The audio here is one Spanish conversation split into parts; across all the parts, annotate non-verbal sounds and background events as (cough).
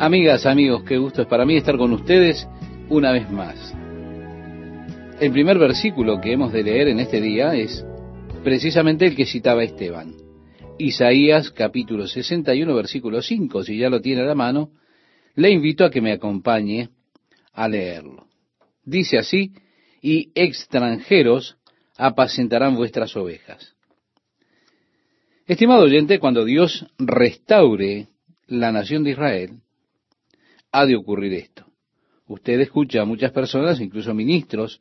Amigas, amigos, qué gusto es para mí estar con ustedes una vez más. El primer versículo que hemos de leer en este día es precisamente el que citaba Esteban. Isaías capítulo 61 versículo 5. Si ya lo tiene a la mano, le invito a que me acompañe a leerlo. Dice así, y extranjeros apacentarán vuestras ovejas. Estimado oyente, cuando Dios restaure la nación de Israel, ha de ocurrir esto. Usted escucha a muchas personas, incluso ministros,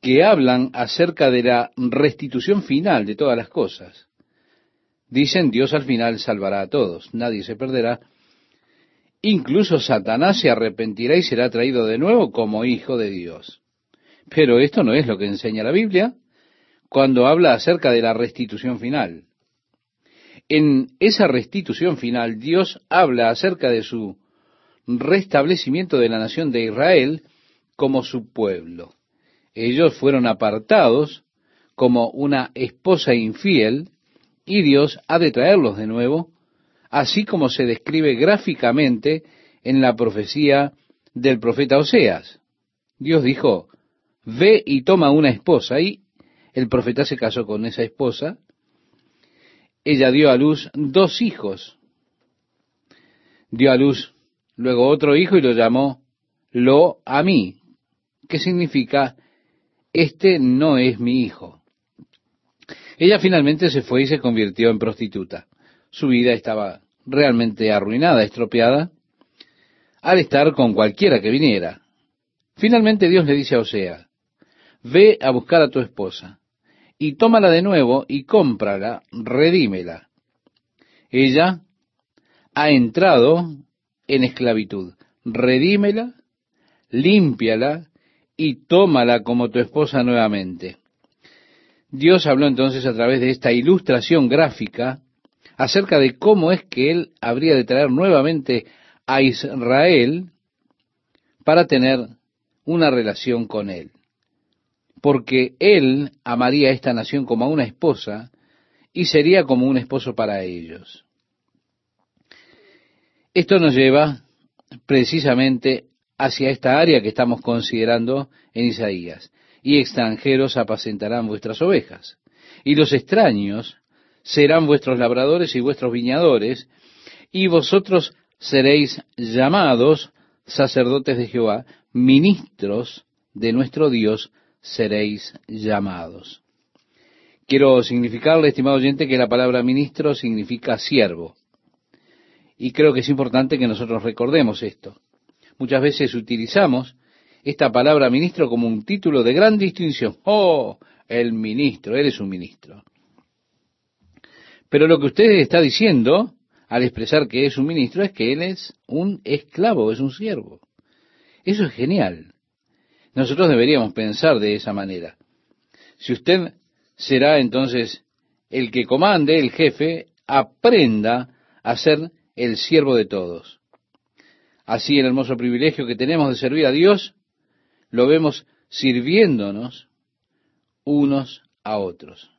que hablan acerca de la restitución final de todas las cosas. Dicen, Dios al final salvará a todos, nadie se perderá. Incluso Satanás se arrepentirá y será traído de nuevo como hijo de Dios. Pero esto no es lo que enseña la Biblia cuando habla acerca de la restitución final. En esa restitución final Dios habla acerca de su restablecimiento de la nación de Israel como su pueblo. Ellos fueron apartados como una esposa infiel y Dios ha de traerlos de nuevo, así como se describe gráficamente en la profecía del profeta Oseas. Dios dijo, ve y toma una esposa, y el profeta se casó con esa esposa. Ella dio a luz dos hijos. Dio a luz luego otro hijo y lo llamó Lo a mí, que significa, este no es mi hijo. Ella finalmente se fue y se convirtió en prostituta. Su vida estaba realmente arruinada, estropeada, al estar con cualquiera que viniera. Finalmente Dios le dice a Osea, ve a buscar a tu esposa, y tómala de nuevo y cómprala, redímela. Ella ha entrado en esclavitud. Redímela, límpiala y tómala como tu esposa nuevamente. Dios habló entonces a través de esta ilustración gráfica acerca de cómo es que Él habría de traer nuevamente a Israel para tener una relación con Él. Porque Él amaría a esta nación como a una esposa y sería como un esposo para ellos. Esto nos lleva precisamente hacia esta área que estamos considerando en Isaías. Y extranjeros apacentarán vuestras ovejas. Y los extraños serán vuestros labradores y vuestros viñadores, y vosotros seréis llamados sacerdotes de Jehová, ministros de nuestro Dios seréis llamados. Quiero significarle, estimado oyente, que la palabra ministro significa siervo. Y creo que es importante que nosotros recordemos esto. Muchas veces utilizamos esta palabra ministro como un título de gran distinción. Oh, el ministro, eres un ministro. Pero lo que usted está diciendo al expresar que es un ministro es que él es un esclavo, es un siervo. Eso es genial. Nosotros deberíamos pensar de esa manera. Si usted será entonces el que comande, el jefe, aprenda a ser el siervo de todos. Así el hermoso privilegio que tenemos de servir a Dios, lo vemos sirviéndonos unos a otros.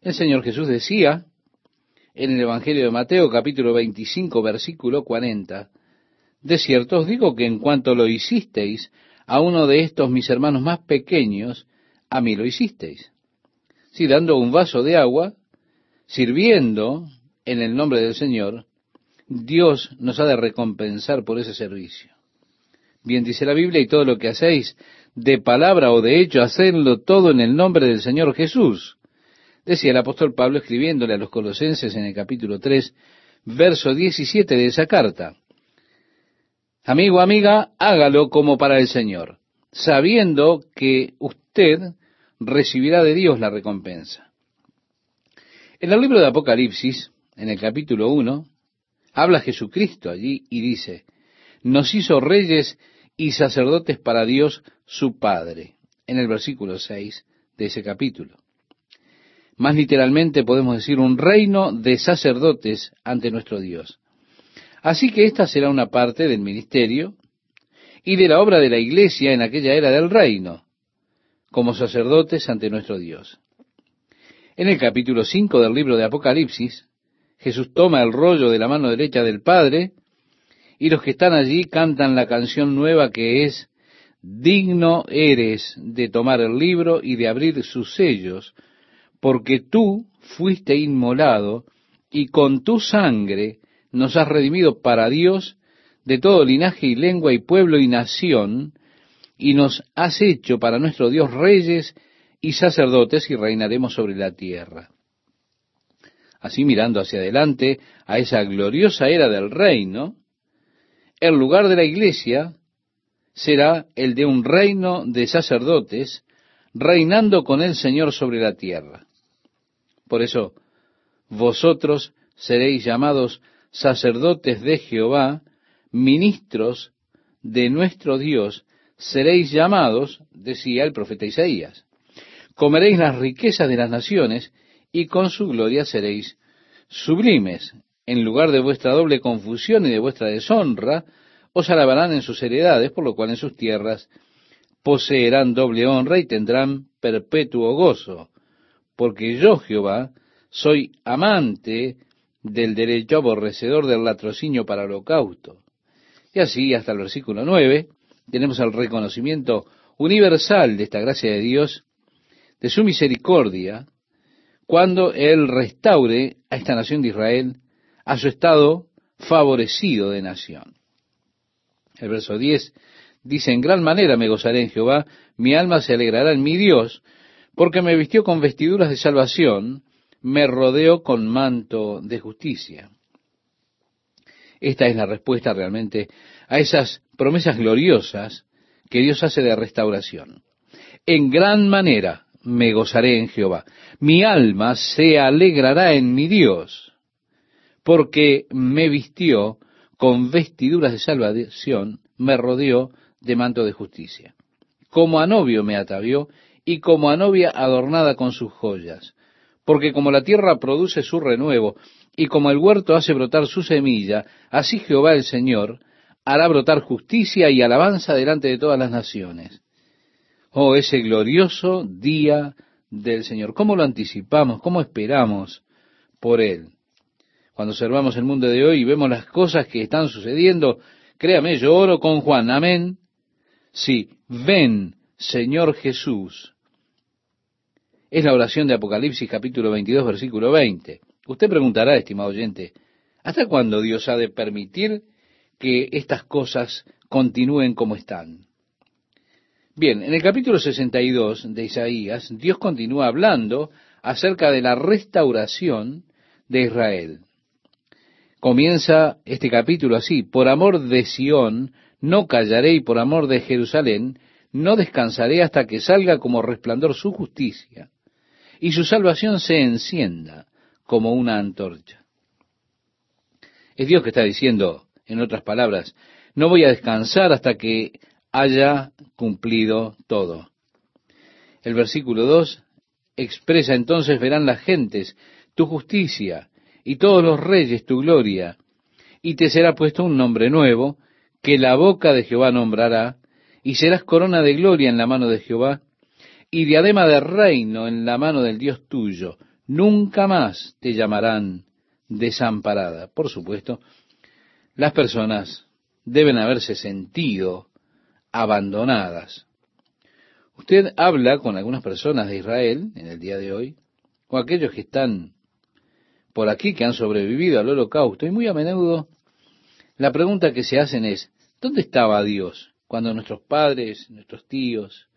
El Señor Jesús decía en el Evangelio de Mateo capítulo 25 versículo 40, de cierto os digo que en cuanto lo hicisteis a uno de estos mis hermanos más pequeños, a mí lo hicisteis. Si dando un vaso de agua, sirviendo en el nombre del Señor, Dios nos ha de recompensar por ese servicio. Bien dice la Biblia, y todo lo que hacéis, de palabra o de hecho, hacedlo todo en el nombre del Señor Jesús. Decía el apóstol Pablo escribiéndole a los colosenses en el capítulo 3, verso 17 de esa carta. Amigo, amiga, hágalo como para el Señor, sabiendo que usted recibirá de Dios la recompensa. En el libro de Apocalipsis, en el capítulo 1, habla Jesucristo allí y dice, nos hizo reyes y sacerdotes para Dios su Padre, en el versículo 6 de ese capítulo. Más literalmente podemos decir un reino de sacerdotes ante nuestro Dios. Así que esta será una parte del ministerio y de la obra de la iglesia en aquella era del reino, como sacerdotes ante nuestro Dios. En el capítulo 5 del libro de Apocalipsis, Jesús toma el rollo de la mano derecha del Padre y los que están allí cantan la canción nueva que es, digno eres de tomar el libro y de abrir sus sellos, porque tú fuiste inmolado y con tu sangre nos has redimido para Dios de todo linaje y lengua y pueblo y nación, y nos has hecho para nuestro Dios reyes y sacerdotes y reinaremos sobre la tierra. Así mirando hacia adelante a esa gloriosa era del reino, el lugar de la iglesia será el de un reino de sacerdotes reinando con el Señor sobre la tierra. Por eso, vosotros seréis llamados sacerdotes de Jehová, ministros de nuestro Dios, seréis llamados, decía el profeta Isaías. Comeréis las riquezas de las naciones y con su gloria seréis sublimes. En lugar de vuestra doble confusión y de vuestra deshonra, os alabarán en sus heredades, por lo cual en sus tierras poseerán doble honra y tendrán perpetuo gozo. Porque yo, Jehová, soy amante del derecho, aborrecedor del latrocinio para holocausto. Y así, hasta el versículo 9, tenemos el reconocimiento universal de esta gracia de Dios, de su misericordia, cuando Él restaure a esta nación de Israel a su estado favorecido de nación. El verso 10 dice, en gran manera me gozaré en Jehová, mi alma se alegrará en mi Dios, porque me vistió con vestiduras de salvación, me rodeó con manto de justicia. Esta es la respuesta realmente a esas promesas gloriosas que Dios hace de restauración. En gran manera me gozaré en Jehová. Mi alma se alegrará en mi Dios, porque me vistió con vestiduras de salvación, me rodeó de manto de justicia. Como a novio me atavió y como a novia adornada con sus joyas. Porque como la tierra produce su renuevo y como el huerto hace brotar su semilla, así Jehová el Señor hará brotar justicia y alabanza delante de todas las naciones. Oh, ese glorioso día del Señor. ¿Cómo lo anticipamos? ¿Cómo esperamos por Él? Cuando observamos el mundo de hoy y vemos las cosas que están sucediendo, créame, yo oro con Juan, amén. Sí, ven, Señor Jesús. Es la oración de Apocalipsis capítulo 22, versículo 20. Usted preguntará, estimado oyente, ¿hasta cuándo Dios ha de permitir que estas cosas continúen como están? Bien, en el capítulo 62 de Isaías, Dios continúa hablando acerca de la restauración de Israel. Comienza este capítulo así, por amor de Sión no callaré y por amor de Jerusalén no descansaré hasta que salga como resplandor su justicia y su salvación se encienda como una antorcha. Es Dios que está diciendo, en otras palabras, no voy a descansar hasta que haya cumplido todo. El versículo 2 expresa entonces verán las gentes tu justicia y todos los reyes tu gloria, y te será puesto un nombre nuevo que la boca de Jehová nombrará, y serás corona de gloria en la mano de Jehová, y diadema de reino en la mano del Dios tuyo nunca más te llamarán desamparada. Por supuesto, las personas deben haberse sentido abandonadas. Usted habla con algunas personas de Israel en el día de hoy, o aquellos que están por aquí, que han sobrevivido al holocausto, y muy a menudo la pregunta que se hacen es, ¿dónde estaba Dios cuando nuestros padres, nuestros tíos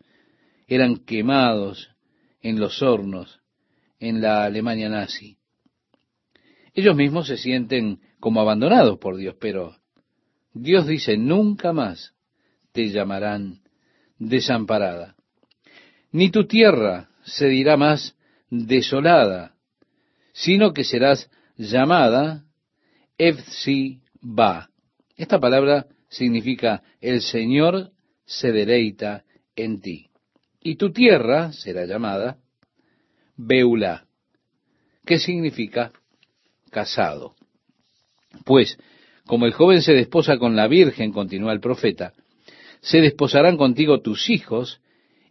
eran quemados en los hornos en la Alemania nazi. Ellos mismos se sienten como abandonados por Dios, pero Dios dice, nunca más te llamarán desamparada, ni tu tierra se dirá más desolada, sino que serás llamada Efsi-Ba. Esta palabra significa el Señor se deleita en ti. Y tu tierra será llamada Beula, que significa casado. Pues, como el joven se desposa con la virgen, continúa el profeta, se desposarán contigo tus hijos,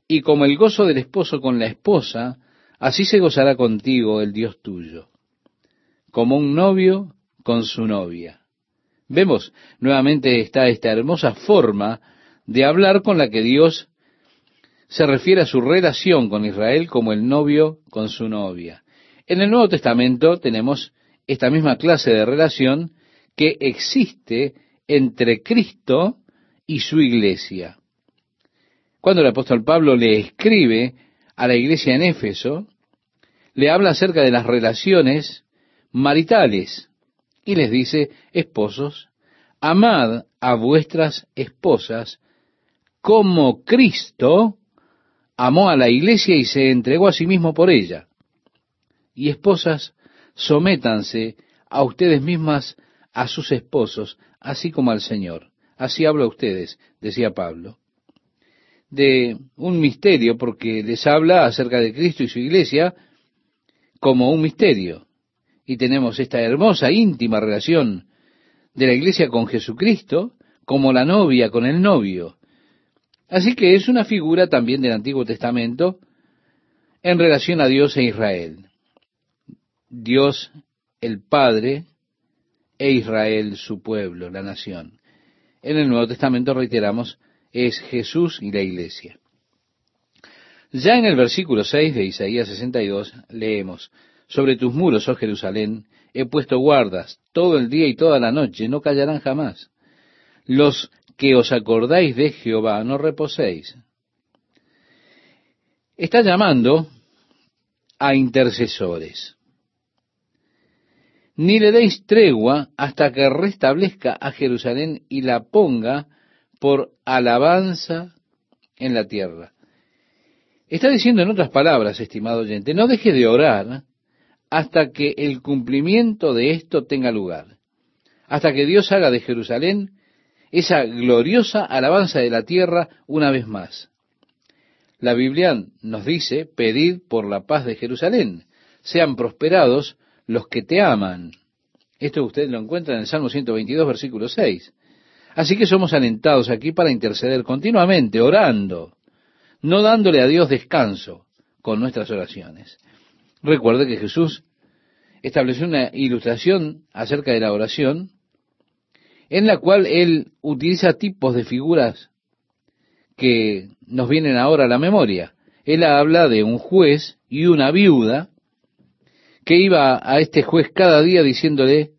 y como el gozo del esposo con la esposa, así se gozará contigo el Dios tuyo, como un novio con su novia. Vemos nuevamente está esta hermosa forma de hablar con la que Dios se refiere a su relación con Israel como el novio con su novia. En el Nuevo Testamento tenemos esta misma clase de relación que existe entre Cristo y su iglesia. Cuando el apóstol Pablo le escribe a la iglesia en Éfeso, le habla acerca de las relaciones maritales y les dice, esposos, amad a vuestras esposas como Cristo amó a la iglesia y se entregó a sí mismo por ella. Y esposas, sométanse a ustedes mismas a sus esposos, así como al Señor. Así hablo a ustedes, decía Pablo. De un misterio, porque les habla acerca de Cristo y su iglesia como un misterio. Y tenemos esta hermosa, íntima relación de la iglesia con Jesucristo como la novia con el novio. Así que es una figura también del Antiguo Testamento en relación a Dios e Israel. Dios el Padre e Israel su pueblo, la nación. En el Nuevo Testamento, reiteramos, es Jesús y la iglesia. Ya en el versículo 6 de Isaías 62 leemos, sobre tus muros, oh Jerusalén, he puesto guardas todo el día y toda la noche, no callarán jamás. Los que os acordáis de Jehová, no reposéis. Está llamando a intercesores. Ni le deis tregua hasta que restablezca a Jerusalén y la ponga por alabanza en la tierra. Está diciendo en otras palabras, estimado oyente, no deje de orar hasta que el cumplimiento de esto tenga lugar, hasta que Dios haga de Jerusalén esa gloriosa alabanza de la tierra una vez más. La Biblia nos dice, pedid por la paz de Jerusalén, sean prosperados los que te aman. Esto usted lo encuentra en el Salmo 122, versículo 6. Así que somos alentados aquí para interceder continuamente, orando, no dándole a Dios descanso con nuestras oraciones. Recuerde que Jesús estableció una ilustración acerca de la oración en la cual él utiliza tipos de figuras que nos vienen ahora a la memoria. Él habla de un juez y una viuda que iba a este juez cada día diciéndole,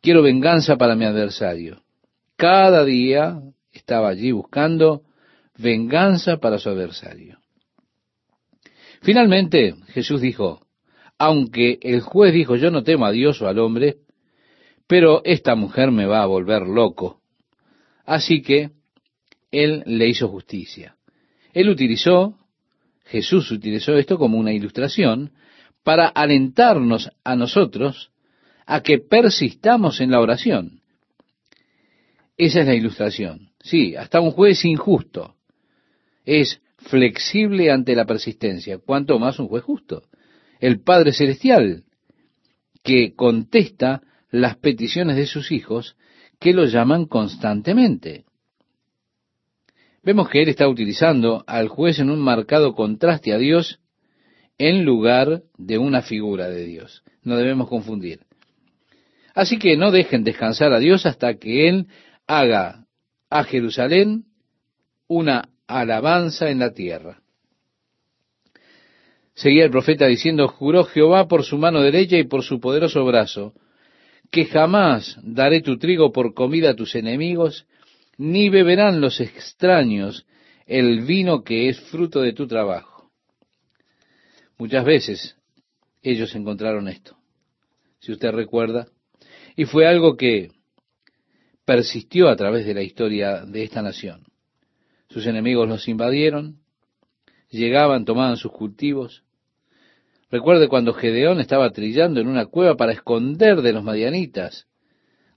quiero venganza para mi adversario. Cada día estaba allí buscando venganza para su adversario. Finalmente Jesús dijo, aunque el juez dijo, yo no temo a Dios o al hombre, pero esta mujer me va a volver loco. Así que él le hizo justicia. Él utilizó, Jesús utilizó esto como una ilustración para alentarnos a nosotros a que persistamos en la oración. Esa es la ilustración. Sí, hasta un juez injusto es flexible ante la persistencia, cuanto más un juez justo. El Padre Celestial, que contesta las peticiones de sus hijos que lo llaman constantemente. Vemos que él está utilizando al juez en un marcado contraste a Dios en lugar de una figura de Dios. No debemos confundir. Así que no dejen descansar a Dios hasta que Él haga a Jerusalén una alabanza en la tierra. Seguía el profeta diciendo, juró Jehová por su mano derecha y por su poderoso brazo, que jamás daré tu trigo por comida a tus enemigos, ni beberán los extraños el vino que es fruto de tu trabajo. Muchas veces ellos encontraron esto, si usted recuerda, y fue algo que persistió a través de la historia de esta nación. Sus enemigos los invadieron, llegaban, tomaban sus cultivos, Recuerde cuando Gedeón estaba trillando en una cueva para esconder de los madianitas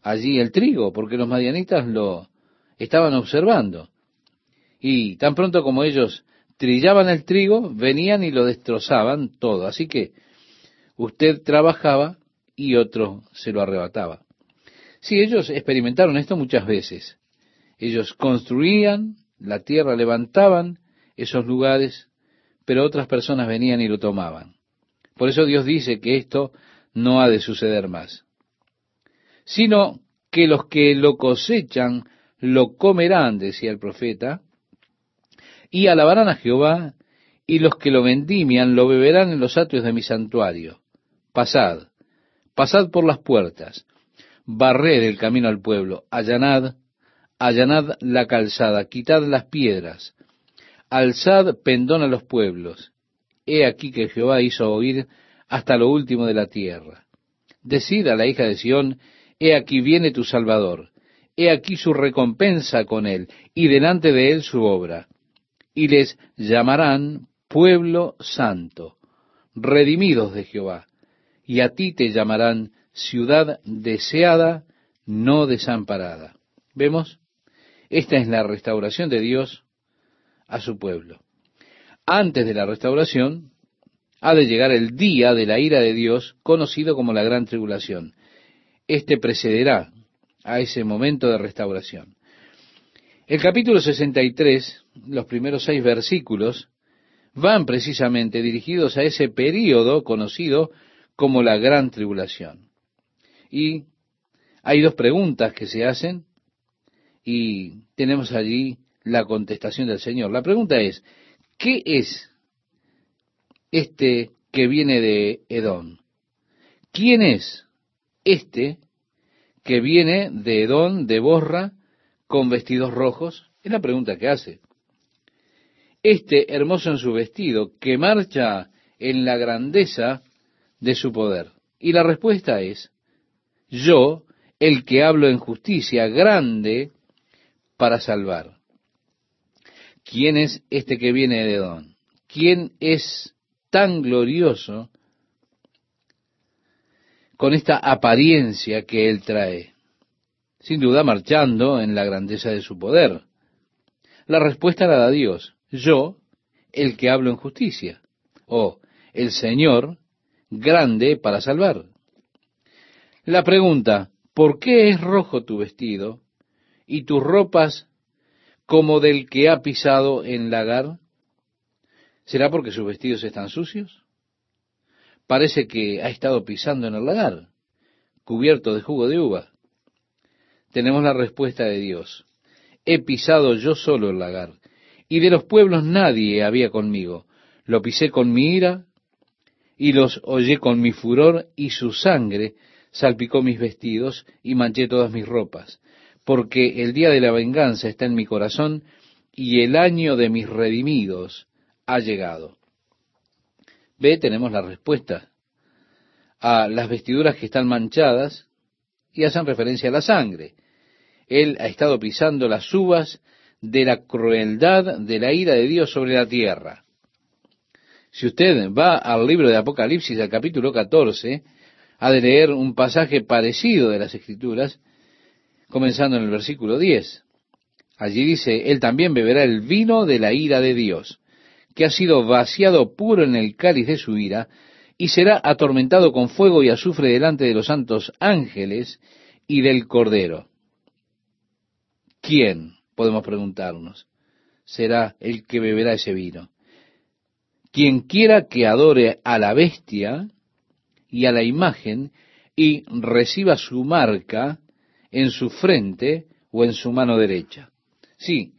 allí el trigo, porque los madianitas lo estaban observando. Y tan pronto como ellos trillaban el trigo, venían y lo destrozaban todo. Así que usted trabajaba y otro se lo arrebataba. Sí, ellos experimentaron esto muchas veces. Ellos construían la tierra, levantaban esos lugares, pero otras personas venían y lo tomaban. Por eso Dios dice que esto no ha de suceder más, sino que los que lo cosechan lo comerán, decía el profeta, y alabarán a Jehová, y los que lo vendimian lo beberán en los atrios de mi santuario. Pasad, pasad por las puertas, barred el camino al pueblo, allanad, allanad la calzada, quitad las piedras, alzad pendón a los pueblos. He aquí que Jehová hizo oír hasta lo último de la tierra. Decid a la hija de Sión, he aquí viene tu Salvador, he aquí su recompensa con él, y delante de él su obra. Y les llamarán pueblo santo, redimidos de Jehová, y a ti te llamarán ciudad deseada, no desamparada. ¿Vemos? Esta es la restauración de Dios a su pueblo. Antes de la restauración, ha de llegar el día de la ira de Dios, conocido como la gran tribulación. Este precederá a ese momento de restauración. El capítulo 63, los primeros seis versículos, van precisamente dirigidos a ese período conocido como la gran tribulación. Y hay dos preguntas que se hacen y tenemos allí la contestación del Señor. La pregunta es, ¿qué es este que viene de Edom? ¿Quién es este que viene de Edom, de Borra, con vestidos rojos? Es la pregunta que hace. Este hermoso en su vestido, que marcha en la grandeza de su poder. Y la respuesta es, yo, el que hablo en justicia, grande para salvar. ¿Quién es este que viene de Edom? ¿Quién es tan glorioso con esta apariencia que él trae? Sin duda marchando en la grandeza de su poder. La respuesta la da Dios. Yo, el que hablo en justicia. O el Señor, grande para salvar. La pregunta, ¿por qué es rojo tu vestido y tus ropas como del que ha pisado en lagar? ¿Será porque sus vestidos están sucios? Parece que ha estado pisando en el lagar, cubierto de jugo de uva. Tenemos la respuesta de Dios. He pisado yo solo el lagar, y de los pueblos nadie había conmigo. Lo pisé con mi ira, y los hollé con mi furor, y su sangre salpicó mis vestidos, y manché todas mis ropas porque el día de la venganza está en mi corazón y el año de mis redimidos ha llegado. Ve, tenemos la respuesta a las vestiduras que están manchadas y hacen referencia a la sangre. Él ha estado pisando las uvas de la crueldad de la ira de Dios sobre la tierra. Si usted va al libro de Apocalipsis, al capítulo 14, ha de leer un pasaje parecido de las Escrituras, comenzando en el versículo 10. Allí dice, Él también beberá el vino de la ira de Dios, que ha sido vaciado puro en el cáliz de su ira, y será atormentado con fuego y azufre delante de los santos ángeles y del Cordero. ¿Quién, podemos preguntarnos, será el que beberá ese vino? Quien quiera que adore a la bestia y a la imagen y reciba su marca en su frente o en su mano derecha. Sí,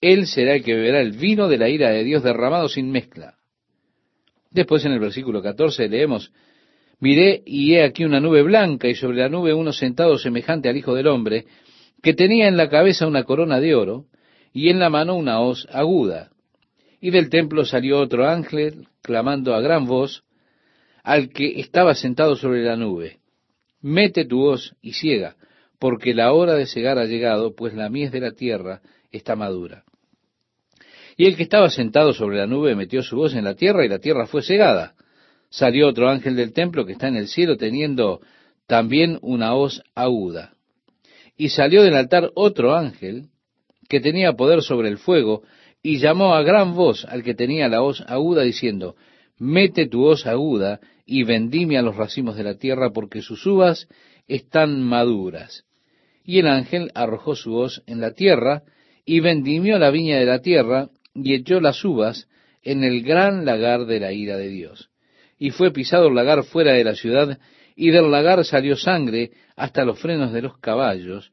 él será el que beberá el vino de la ira de Dios derramado sin mezcla. Después en el versículo 14 leemos, Miré y he aquí una nube blanca y sobre la nube uno sentado semejante al Hijo del Hombre, que tenía en la cabeza una corona de oro y en la mano una hoz aguda. Y del templo salió otro ángel clamando a gran voz al que estaba sentado sobre la nube, Mete tu hoz y ciega, porque la hora de cegar ha llegado, pues la mies de la tierra está madura. Y el que estaba sentado sobre la nube metió su voz en la tierra y la tierra fue cegada. Salió otro ángel del templo que está en el cielo teniendo también una hoz aguda. Y salió del altar otro ángel que tenía poder sobre el fuego y llamó a gran voz al que tenía la hoz aguda diciendo, mete tu hoz aguda y vendime a los racimos de la tierra porque sus uvas están maduras. Y el ángel arrojó su hoz en la tierra, y vendimió la viña de la tierra, y echó las uvas en el gran lagar de la ira de Dios. Y fue pisado el lagar fuera de la ciudad, y del lagar salió sangre hasta los frenos de los caballos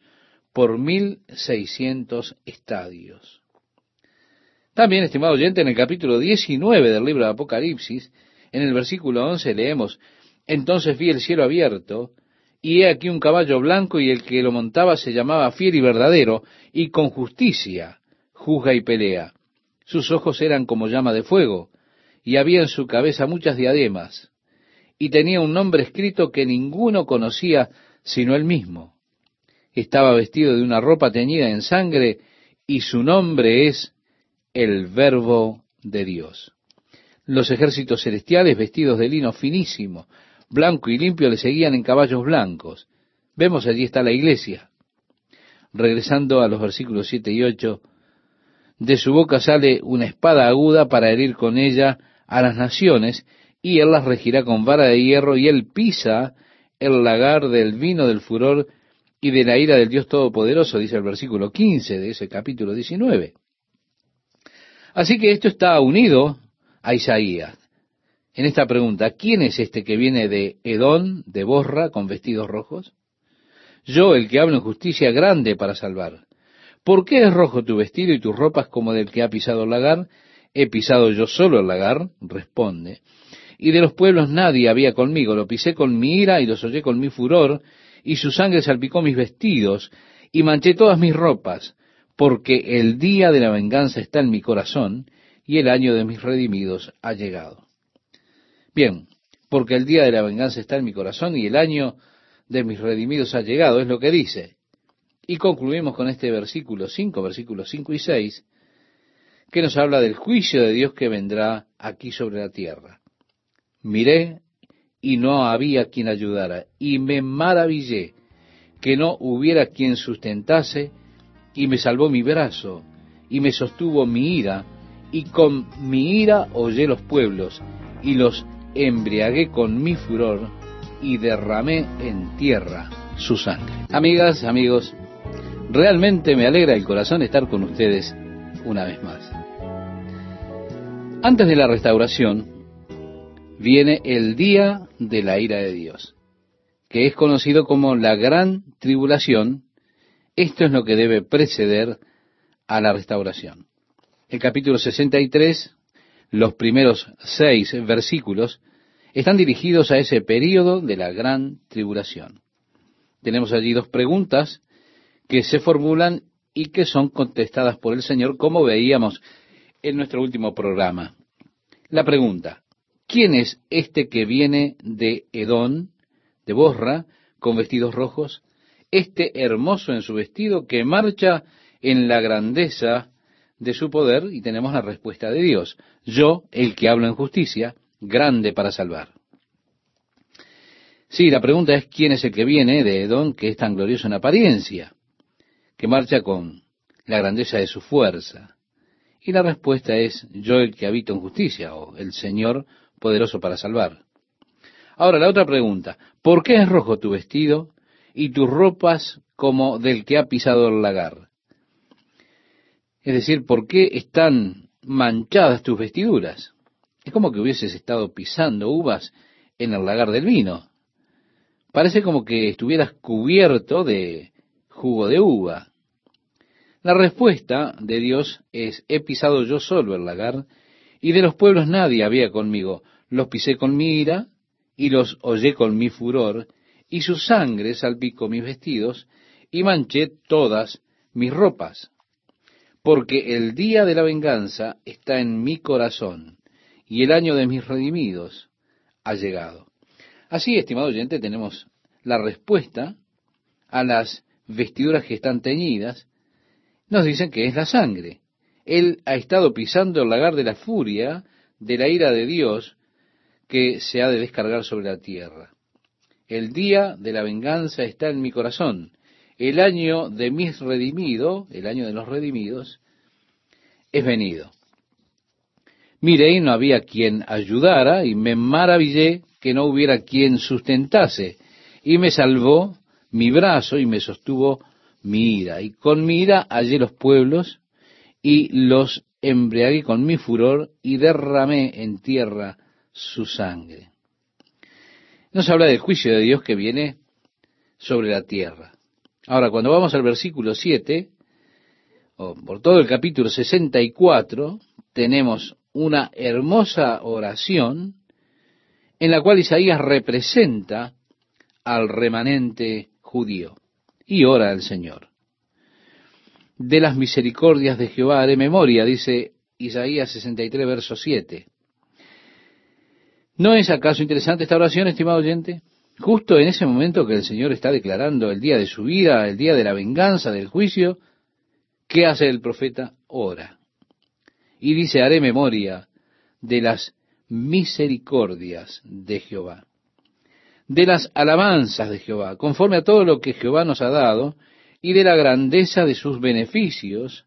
por mil seiscientos estadios. También, estimado oyente, en el capítulo 19 del libro de Apocalipsis, en el versículo 11 leemos, Entonces vi el cielo abierto, y he aquí un caballo blanco, y el que lo montaba se llamaba fiel y verdadero, y con justicia juzga y pelea. Sus ojos eran como llama de fuego, y había en su cabeza muchas diademas, y tenía un nombre escrito que ninguno conocía sino él mismo. Estaba vestido de una ropa teñida en sangre, y su nombre es el Verbo de Dios. Los ejércitos celestiales, vestidos de lino finísimo, blanco y limpio, le seguían en caballos blancos. Vemos allí está la iglesia. Regresando a los versículos 7 y 8, de su boca sale una espada aguda para herir con ella a las naciones, y él las regirá con vara de hierro, y él pisa el lagar del vino del furor y de la ira del Dios Todopoderoso, dice el versículo 15 de ese capítulo 19. Así que esto está unido a Isaías. En esta pregunta, ¿quién es este que viene de Edón, de Borra, con vestidos rojos? Yo, el que hablo en justicia grande para salvar. ¿Por qué es rojo tu vestido y tus ropas como del que ha pisado el lagar? He pisado yo solo el lagar, responde. Y de los pueblos nadie había conmigo, lo pisé con mi ira y los hollé con mi furor, y su sangre salpicó mis vestidos, y manché todas mis ropas, porque el día de la venganza está en mi corazón, y el año de mis redimidos ha llegado. Bien, porque el día de la venganza está en mi corazón, y el año de mis redimidos ha llegado, es lo que dice. Y concluimos con este versículo 5, versículos 5 y 6, que nos habla del juicio de Dios que vendrá aquí sobre la tierra. Miré y no había quien ayudara, y me maravillé que no hubiera quien sustentase, y me salvó mi brazo, y me sostuvo mi ira, y con mi ira hollé los pueblos, y los embriagué con mi furor, y derramé en tierra su sangre. Amigas, amigos, Realmente me alegra el corazón estar con ustedes una vez más. Antes de la restauración viene el día de la ira de Dios, que es conocido como la gran tribulación. Esto es lo que debe preceder a la restauración. El capítulo 63, los primeros seis versículos, están dirigidos a ese periodo de la gran tribulación. Tenemos allí dos preguntas que se formulan y que son contestadas por el Señor, como veíamos en nuestro último programa. La pregunta, ¿quién es este que viene de Edón, de Borra, con vestidos rojos? Este hermoso en su vestido que marcha en la grandeza de su poder y tenemos la respuesta de Dios. Yo, el que hablo en justicia, grande para salvar. Sí, la pregunta es quién es el que viene de Edón que es tan glorioso en apariencia que marcha con la grandeza de su fuerza. Y la respuesta es yo el que habito en justicia o el Señor poderoso para salvar. Ahora la otra pregunta, ¿por qué es rojo tu vestido y tus ropas como del que ha pisado el lagar? Es decir, ¿por qué están manchadas tus vestiduras? Es como que hubieses estado pisando uvas en el lagar del vino. Parece como que estuvieras cubierto de jugo de uva. La respuesta de Dios es, he pisado yo solo el lagar, y de los pueblos nadie había conmigo. Los pisé con mi ira, y los hollé con mi furor, y su sangre salpicó mis vestidos, y manché todas mis ropas. Porque el día de la venganza está en mi corazón, y el año de mis redimidos ha llegado. Así, estimado oyente, tenemos la respuesta a las vestiduras que están teñidas, nos dicen que es la sangre. Él ha estado pisando el lagar de la furia, de la ira de Dios, que se ha de descargar sobre la tierra. El día de la venganza está en mi corazón. El año de mis redimidos, el año de los redimidos, es venido. Mire, y no había quien ayudara, y me maravillé que no hubiera quien sustentase, y me salvó mi brazo y me sostuvo mi ira. Y con mi ira hallé los pueblos y los embriagué con mi furor y derramé en tierra su sangre. Nos habla del juicio de Dios que viene sobre la tierra. Ahora, cuando vamos al versículo 7, o por todo el capítulo 64, tenemos una hermosa oración en la cual Isaías representa al remanente judío y ora al Señor. De las misericordias de Jehová haré memoria, dice Isaías 63, verso 7. ¿No es acaso interesante esta oración, estimado oyente? Justo en ese momento que el Señor está declarando el día de su vida, el día de la venganza, del juicio, ¿qué hace el profeta? Ora. Y dice, haré memoria de las misericordias de Jehová, de las alabanzas de Jehová, conforme a todo lo que Jehová nos ha dado, y de la grandeza de sus beneficios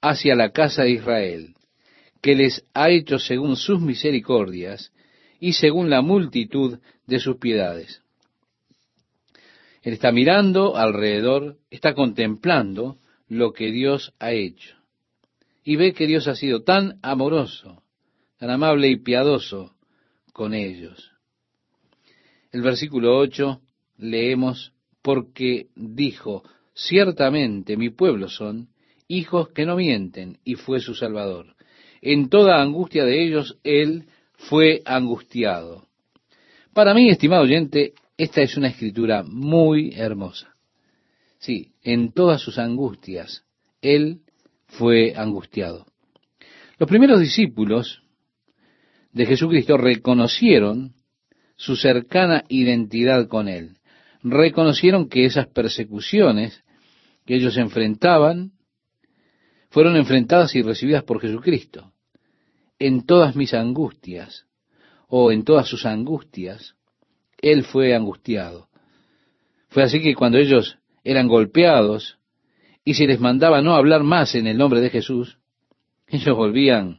hacia la casa de Israel, que les ha hecho según sus misericordias y según la multitud de sus piedades. Él está mirando alrededor, está contemplando lo que Dios ha hecho. Y ve que Dios ha sido tan amoroso, tan amable y piadoso con ellos. El versículo 8 leemos, porque dijo, ciertamente mi pueblo son hijos que no mienten, y fue su Salvador. En toda angustia de ellos, Él fue angustiado. Para mí, estimado oyente, esta es una escritura muy hermosa. Sí, en todas sus angustias, Él fue angustiado. Los primeros discípulos de Jesucristo reconocieron su cercana identidad con Él. Reconocieron que esas persecuciones que ellos enfrentaban fueron enfrentadas y recibidas por Jesucristo. En todas mis angustias, o en todas sus angustias, Él fue angustiado. Fue así que cuando ellos eran golpeados y se les mandaba no hablar más en el nombre de Jesús, (laughs) ellos volvían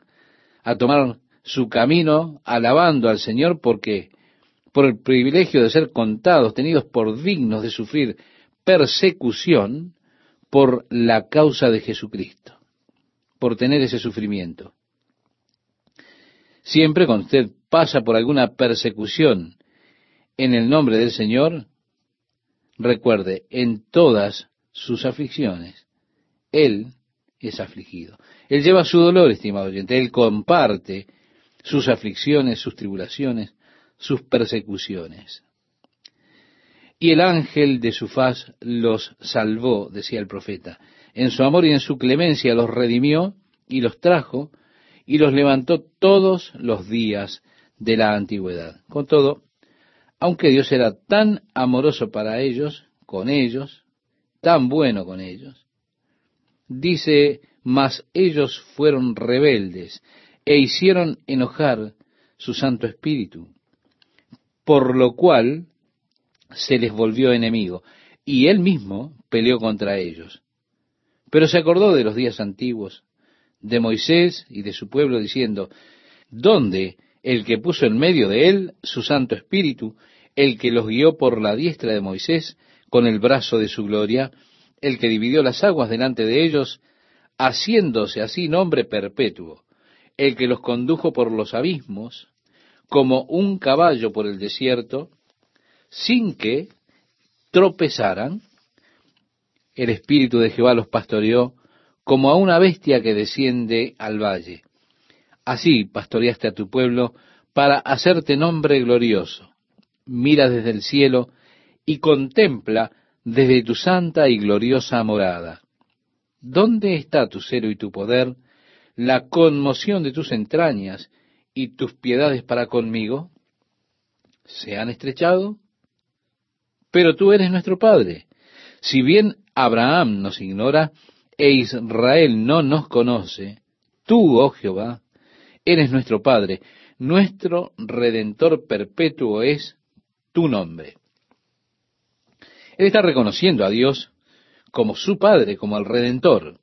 a tomar su camino alabando al Señor porque por el privilegio de ser contados, tenidos por dignos de sufrir persecución por la causa de Jesucristo por tener ese sufrimiento. Siempre cuando usted pasa por alguna persecución en el nombre del Señor, recuerde, en todas sus aflicciones, Él es afligido. Él lleva su dolor, estimado oyente, Él comparte sus aflicciones, sus tribulaciones, sus persecuciones. Y el ángel de su faz los salvó, decía el profeta en su amor y en su clemencia los redimió y los trajo y los levantó todos los días de la antigüedad. Con todo, aunque Dios era tan amoroso para ellos, con ellos, tan bueno con ellos, dice, mas ellos fueron rebeldes e hicieron enojar su Santo Espíritu, por lo cual se les volvió enemigo, y él mismo peleó contra ellos. Pero se acordó de los días antiguos, de Moisés y de su pueblo, diciendo, ¿dónde el que puso en medio de él su Santo Espíritu, el que los guió por la diestra de Moisés con el brazo de su gloria, el que dividió las aguas delante de ellos, haciéndose así nombre perpetuo, el que los condujo por los abismos, como un caballo por el desierto, sin que tropezaran, el Espíritu de Jehová los pastoreó como a una bestia que desciende al valle. Así pastoreaste a tu pueblo para hacerte nombre glorioso. Mira desde el cielo y contempla desde tu santa y gloriosa morada. ¿Dónde está tu celo y tu poder, la conmoción de tus entrañas y tus piedades para conmigo? ¿Se han estrechado? Pero tú eres nuestro Padre. Si bien Abraham nos ignora e Israel no nos conoce, tú, oh Jehová, eres nuestro Padre, nuestro Redentor perpetuo es tu nombre. Él está reconociendo a Dios como su Padre, como el Redentor.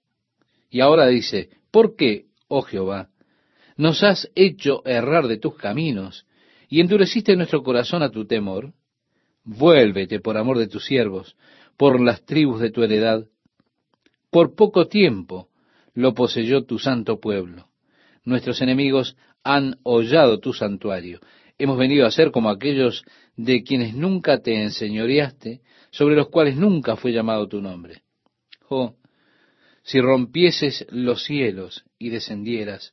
Y ahora dice, ¿por qué, oh Jehová, nos has hecho errar de tus caminos y endureciste nuestro corazón a tu temor? Vuélvete por amor de tus siervos, por las tribus de tu heredad. Por poco tiempo lo poseyó tu santo pueblo. Nuestros enemigos han hollado tu santuario. Hemos venido a ser como aquellos de quienes nunca te enseñoreaste, sobre los cuales nunca fue llamado tu nombre. Oh, si rompieses los cielos y descendieras,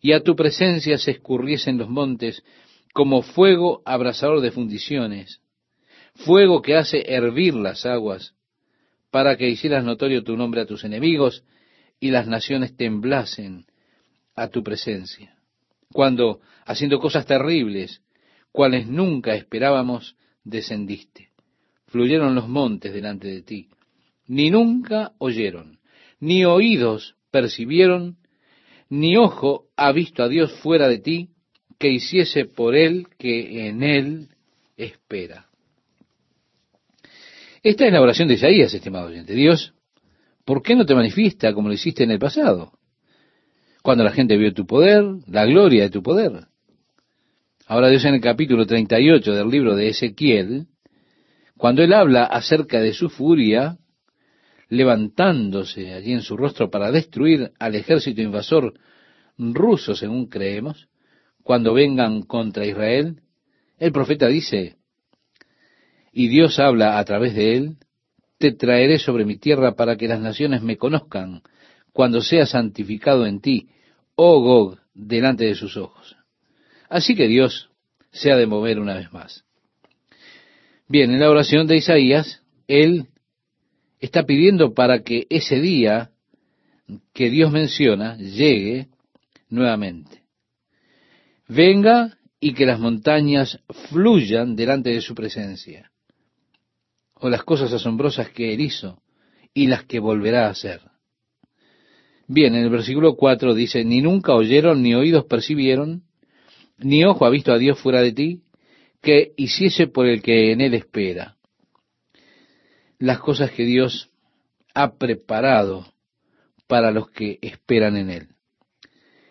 y a tu presencia se escurriesen los montes como fuego abrasador de fundiciones, fuego que hace hervir las aguas, para que hicieras notorio tu nombre a tus enemigos y las naciones temblasen a tu presencia. Cuando, haciendo cosas terribles, cuales nunca esperábamos, descendiste. Fluyeron los montes delante de ti. Ni nunca oyeron, ni oídos percibieron, ni ojo ha visto a Dios fuera de ti, que hiciese por él que en él espera. Esta es la oración de Isaías, estimado oyente. Dios, ¿por qué no te manifiesta como lo hiciste en el pasado? Cuando la gente vio tu poder, la gloria de tu poder. Ahora Dios en el capítulo 38 del libro de Ezequiel, cuando él habla acerca de su furia, levantándose allí en su rostro para destruir al ejército invasor ruso, según creemos, cuando vengan contra Israel, el profeta dice, y Dios habla a través de él, te traeré sobre mi tierra para que las naciones me conozcan cuando sea santificado en ti, oh Gog, delante de sus ojos. Así que Dios se ha de mover una vez más. Bien, en la oración de Isaías, él está pidiendo para que ese día que Dios menciona llegue nuevamente. Venga y que las montañas fluyan delante de su presencia o las cosas asombrosas que él hizo y las que volverá a hacer. Bien, en el versículo 4 dice, ni nunca oyeron, ni oídos percibieron, ni ojo ha visto a Dios fuera de ti, que hiciese por el que en él espera. Las cosas que Dios ha preparado para los que esperan en él.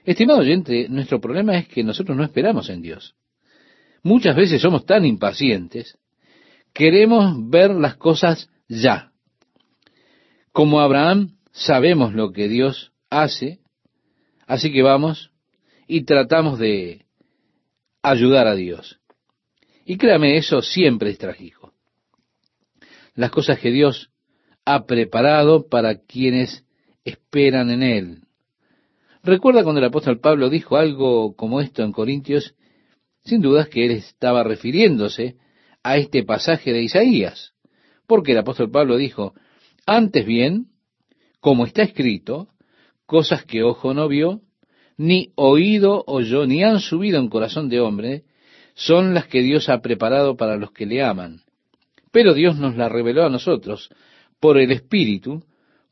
Estimado oyente, nuestro problema es que nosotros no esperamos en Dios. Muchas veces somos tan impacientes Queremos ver las cosas ya. Como Abraham, sabemos lo que Dios hace, así que vamos y tratamos de ayudar a Dios. Y créame, eso siempre es trágico. Las cosas que Dios ha preparado para quienes esperan en Él. Recuerda cuando el apóstol Pablo dijo algo como esto en Corintios, sin dudas que él estaba refiriéndose a este pasaje de Isaías, porque el apóstol Pablo dijo, antes bien, como está escrito, cosas que ojo no vio, ni oído oyó, ni han subido en corazón de hombre, son las que Dios ha preparado para los que le aman. Pero Dios nos las reveló a nosotros por el Espíritu,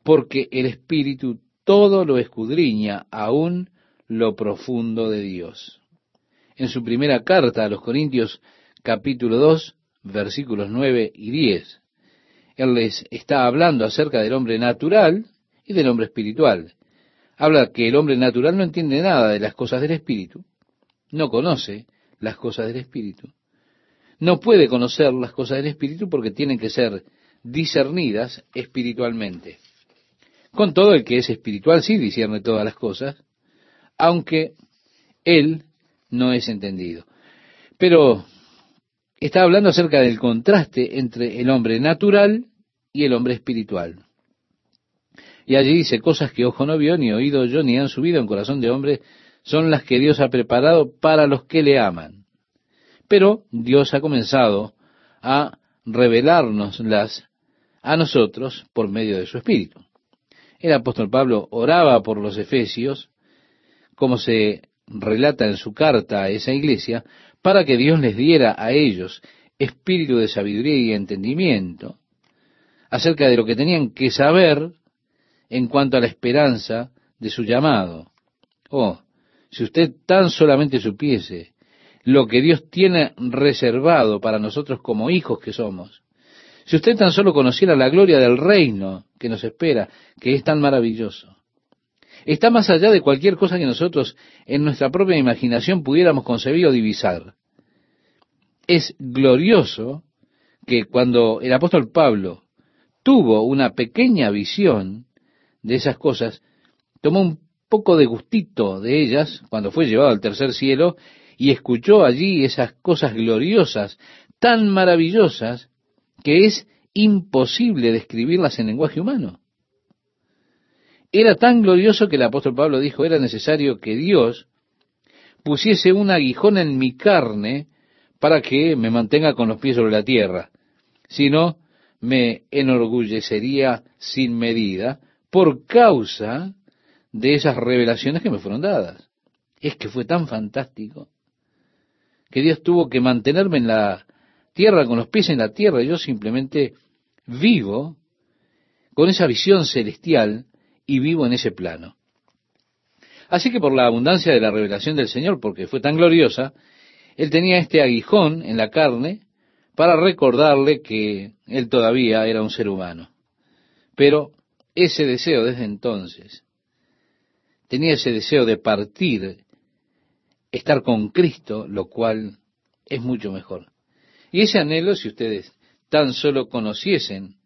porque el Espíritu todo lo escudriña, aún lo profundo de Dios. En su primera carta a los Corintios capítulo 2, versículos 9 y 10. Él les está hablando acerca del hombre natural y del hombre espiritual. Habla que el hombre natural no entiende nada de las cosas del espíritu, no conoce las cosas del espíritu, no puede conocer las cosas del espíritu porque tienen que ser discernidas espiritualmente. Con todo el que es espiritual sí discierne todas las cosas, aunque él no es entendido. Pero está hablando acerca del contraste entre el hombre natural y el hombre espiritual. Y allí dice, cosas que ojo no vio, ni oído yo, ni han subido en corazón de hombre, son las que Dios ha preparado para los que le aman. Pero Dios ha comenzado a revelárnoslas a nosotros por medio de su Espíritu. El apóstol Pablo oraba por los efesios, como se relata en su carta a esa iglesia, para que Dios les diera a ellos espíritu de sabiduría y entendimiento acerca de lo que tenían que saber en cuanto a la esperanza de su llamado. Oh, si usted tan solamente supiese lo que Dios tiene reservado para nosotros como hijos que somos, si usted tan solo conociera la gloria del reino que nos espera, que es tan maravilloso, está más allá de cualquier cosa que nosotros en nuestra propia imaginación pudiéramos concebir o divisar. Es glorioso que cuando el apóstol Pablo tuvo una pequeña visión de esas cosas, tomó un poco de gustito de ellas cuando fue llevado al tercer cielo y escuchó allí esas cosas gloriosas, tan maravillosas que es imposible describirlas en lenguaje humano. Era tan glorioso que el apóstol Pablo dijo, era necesario que Dios pusiese un aguijón en mi carne para que me mantenga con los pies sobre la tierra. Si no, me enorgullecería sin medida por causa de esas revelaciones que me fueron dadas. Es que fue tan fantástico que Dios tuvo que mantenerme en la tierra, con los pies en la tierra, yo simplemente vivo con esa visión celestial y vivo en ese plano. Así que por la abundancia de la revelación del Señor, porque fue tan gloriosa, Él tenía este aguijón en la carne para recordarle que Él todavía era un ser humano. Pero ese deseo desde entonces, tenía ese deseo de partir, estar con Cristo, lo cual es mucho mejor. Y ese anhelo, si ustedes tan solo conociesen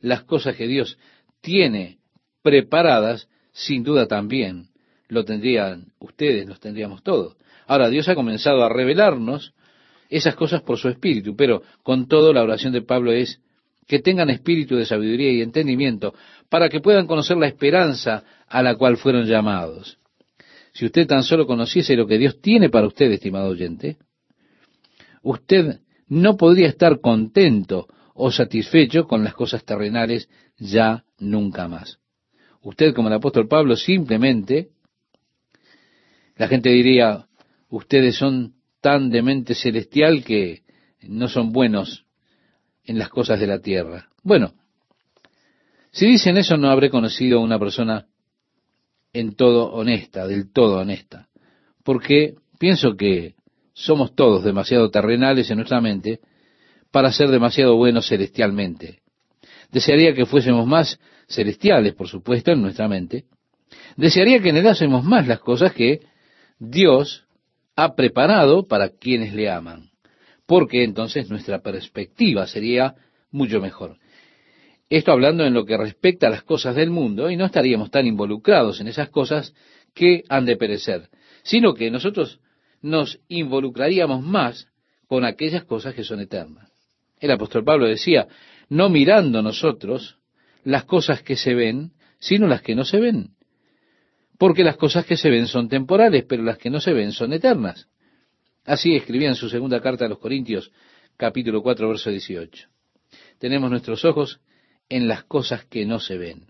las cosas que Dios tiene preparadas, sin duda también lo tendrían ustedes, los tendríamos todos. Ahora, Dios ha comenzado a revelarnos esas cosas por su espíritu, pero con todo la oración de Pablo es que tengan espíritu de sabiduría y entendimiento para que puedan conocer la esperanza a la cual fueron llamados. Si usted tan solo conociese lo que Dios tiene para usted, estimado oyente, usted no podría estar contento o satisfecho con las cosas terrenales ya nunca más. Usted, como el apóstol Pablo, simplemente, la gente diría, ustedes son tan de mente celestial que no son buenos en las cosas de la tierra. Bueno, si dicen eso no habré conocido a una persona en todo honesta, del todo honesta, porque pienso que somos todos demasiado terrenales en nuestra mente para ser demasiado buenos celestialmente. Desearía que fuésemos más celestiales, por supuesto, en nuestra mente. Desearía que anhelásemos más las cosas que Dios ha preparado para quienes le aman, porque entonces nuestra perspectiva sería mucho mejor. Esto hablando en lo que respecta a las cosas del mundo, y no estaríamos tan involucrados en esas cosas que han de perecer, sino que nosotros nos involucraríamos más con aquellas cosas que son eternas. El apóstol Pablo decía, no mirando nosotros las cosas que se ven, sino las que no se ven. Porque las cosas que se ven son temporales, pero las que no se ven son eternas. Así escribía en su segunda carta a los Corintios, capítulo 4, verso 18. Tenemos nuestros ojos en las cosas que no se ven.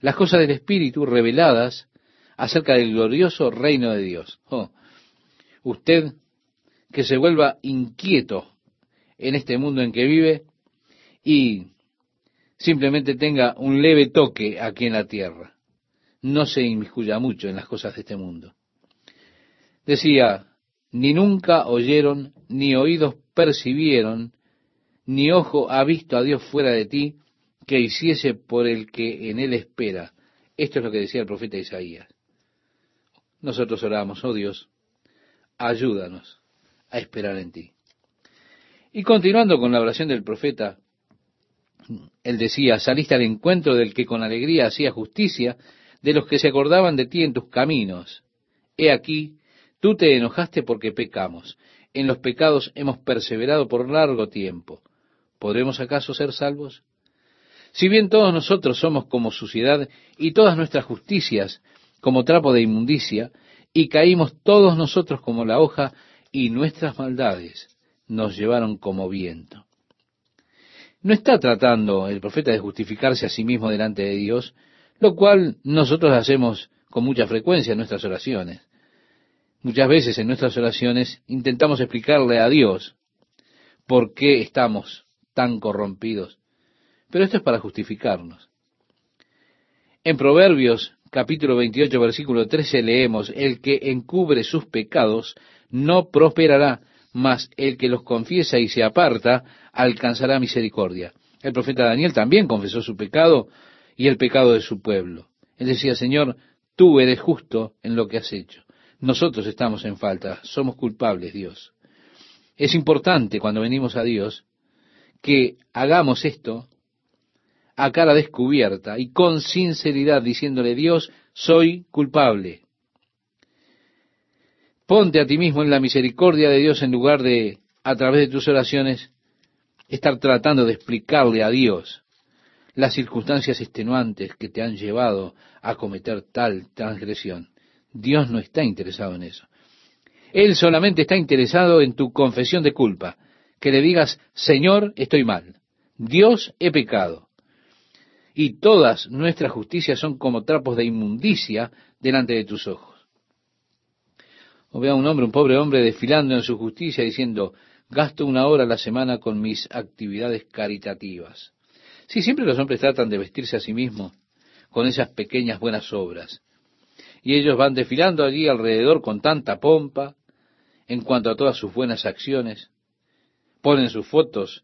Las cosas del Espíritu reveladas acerca del glorioso reino de Dios. Oh, usted que se vuelva inquieto en este mundo en que vive y simplemente tenga un leve toque aquí en la tierra. No se inmiscuya mucho en las cosas de este mundo. Decía, ni nunca oyeron, ni oídos percibieron, ni ojo ha visto a Dios fuera de ti, que hiciese por el que en él espera. Esto es lo que decía el profeta Isaías. Nosotros oramos, oh Dios, ayúdanos a esperar en ti. Y continuando con la oración del profeta, él decía, saliste al encuentro del que con alegría hacía justicia, de los que se acordaban de ti en tus caminos. He aquí, tú te enojaste porque pecamos. En los pecados hemos perseverado por largo tiempo. ¿Podremos acaso ser salvos? Si bien todos nosotros somos como suciedad y todas nuestras justicias como trapo de inmundicia, y caímos todos nosotros como la hoja, y nuestras maldades nos llevaron como viento. No está tratando el profeta de justificarse a sí mismo delante de Dios, lo cual nosotros hacemos con mucha frecuencia en nuestras oraciones. Muchas veces en nuestras oraciones intentamos explicarle a Dios por qué estamos tan corrompidos. Pero esto es para justificarnos. En Proverbios capítulo 28, versículo 13 leemos, el que encubre sus pecados no prosperará, mas el que los confiesa y se aparta alcanzará misericordia. El profeta Daniel también confesó su pecado y el pecado de su pueblo. Él decía, Señor, tú eres justo en lo que has hecho. Nosotros estamos en falta, somos culpables, Dios. Es importante cuando venimos a Dios que hagamos esto a cara descubierta y con sinceridad diciéndole, Dios, soy culpable. Ponte a ti mismo en la misericordia de Dios en lugar de, a través de tus oraciones, estar tratando de explicarle a Dios las circunstancias extenuantes que te han llevado a cometer tal transgresión. Dios no está interesado en eso. Él solamente está interesado en tu confesión de culpa, que le digas, Señor, estoy mal, Dios, he pecado. Y todas nuestras justicias son como trapos de inmundicia delante de tus ojos. O vea un hombre, un pobre hombre, desfilando en su justicia diciendo, gasto una hora a la semana con mis actividades caritativas. Sí, siempre los hombres tratan de vestirse a sí mismos con esas pequeñas buenas obras. Y ellos van desfilando allí alrededor con tanta pompa en cuanto a todas sus buenas acciones. Ponen sus fotos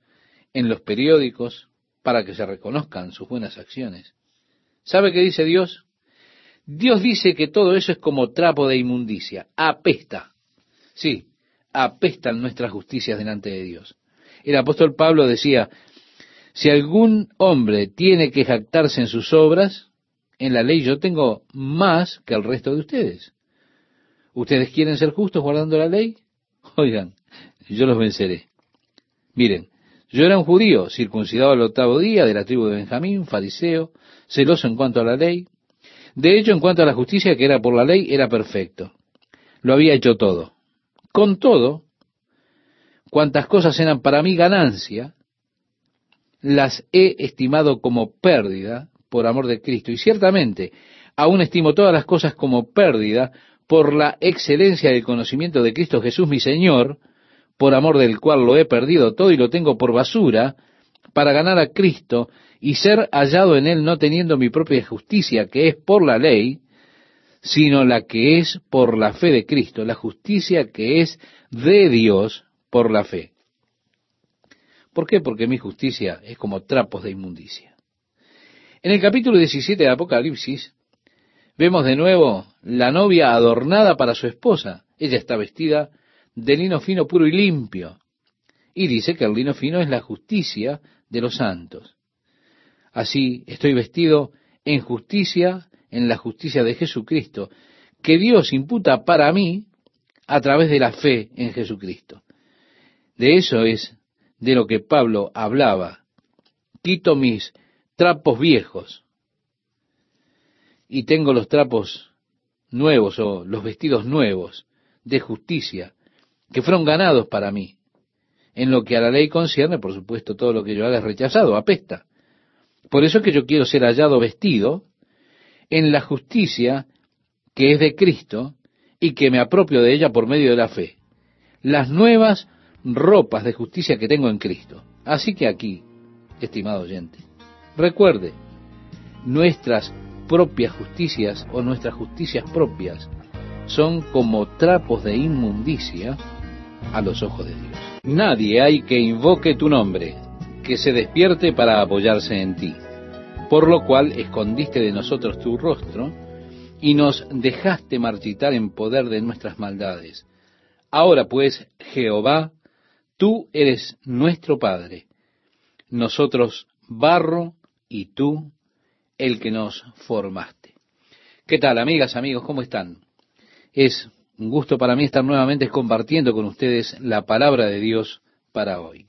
en los periódicos para que se reconozcan sus buenas acciones. ¿Sabe qué dice Dios? Dios dice que todo eso es como trapo de inmundicia, apesta. Sí, apestan nuestras justicias delante de Dios. El apóstol Pablo decía, si algún hombre tiene que jactarse en sus obras, en la ley yo tengo más que el resto de ustedes. ¿Ustedes quieren ser justos guardando la ley? Oigan, yo los venceré. Miren, yo era un judío, circuncidado al octavo día, de la tribu de Benjamín, fariseo, celoso en cuanto a la ley, de hecho, en cuanto a la justicia que era por la ley, era perfecto. Lo había hecho todo. Con todo, cuantas cosas eran para mí ganancia, las he estimado como pérdida por amor de Cristo. Y ciertamente, aún estimo todas las cosas como pérdida por la excelencia del conocimiento de Cristo Jesús mi Señor, por amor del cual lo he perdido todo y lo tengo por basura, para ganar a Cristo y ser hallado en él no teniendo mi propia justicia, que es por la ley, sino la que es por la fe de Cristo, la justicia que es de Dios por la fe. ¿Por qué? Porque mi justicia es como trapos de inmundicia. En el capítulo 17 de Apocalipsis vemos de nuevo la novia adornada para su esposa. Ella está vestida de lino fino, puro y limpio. Y dice que el lino fino es la justicia de los santos. Así estoy vestido en justicia, en la justicia de Jesucristo, que Dios imputa para mí a través de la fe en Jesucristo. De eso es de lo que Pablo hablaba. Quito mis trapos viejos y tengo los trapos nuevos o los vestidos nuevos de justicia que fueron ganados para mí. En lo que a la ley concierne, por supuesto, todo lo que yo haga es rechazado, apesta. Por eso es que yo quiero ser hallado vestido en la justicia que es de Cristo y que me apropio de ella por medio de la fe. Las nuevas ropas de justicia que tengo en Cristo. Así que aquí, estimado oyente, recuerde, nuestras propias justicias o nuestras justicias propias son como trapos de inmundicia a los ojos de Dios. Nadie hay que invoque tu nombre que se despierte para apoyarse en ti. Por lo cual escondiste de nosotros tu rostro y nos dejaste marchitar en poder de nuestras maldades. Ahora pues, Jehová, tú eres nuestro Padre, nosotros barro y tú el que nos formaste. ¿Qué tal, amigas, amigos? ¿Cómo están? Es un gusto para mí estar nuevamente compartiendo con ustedes la palabra de Dios para hoy.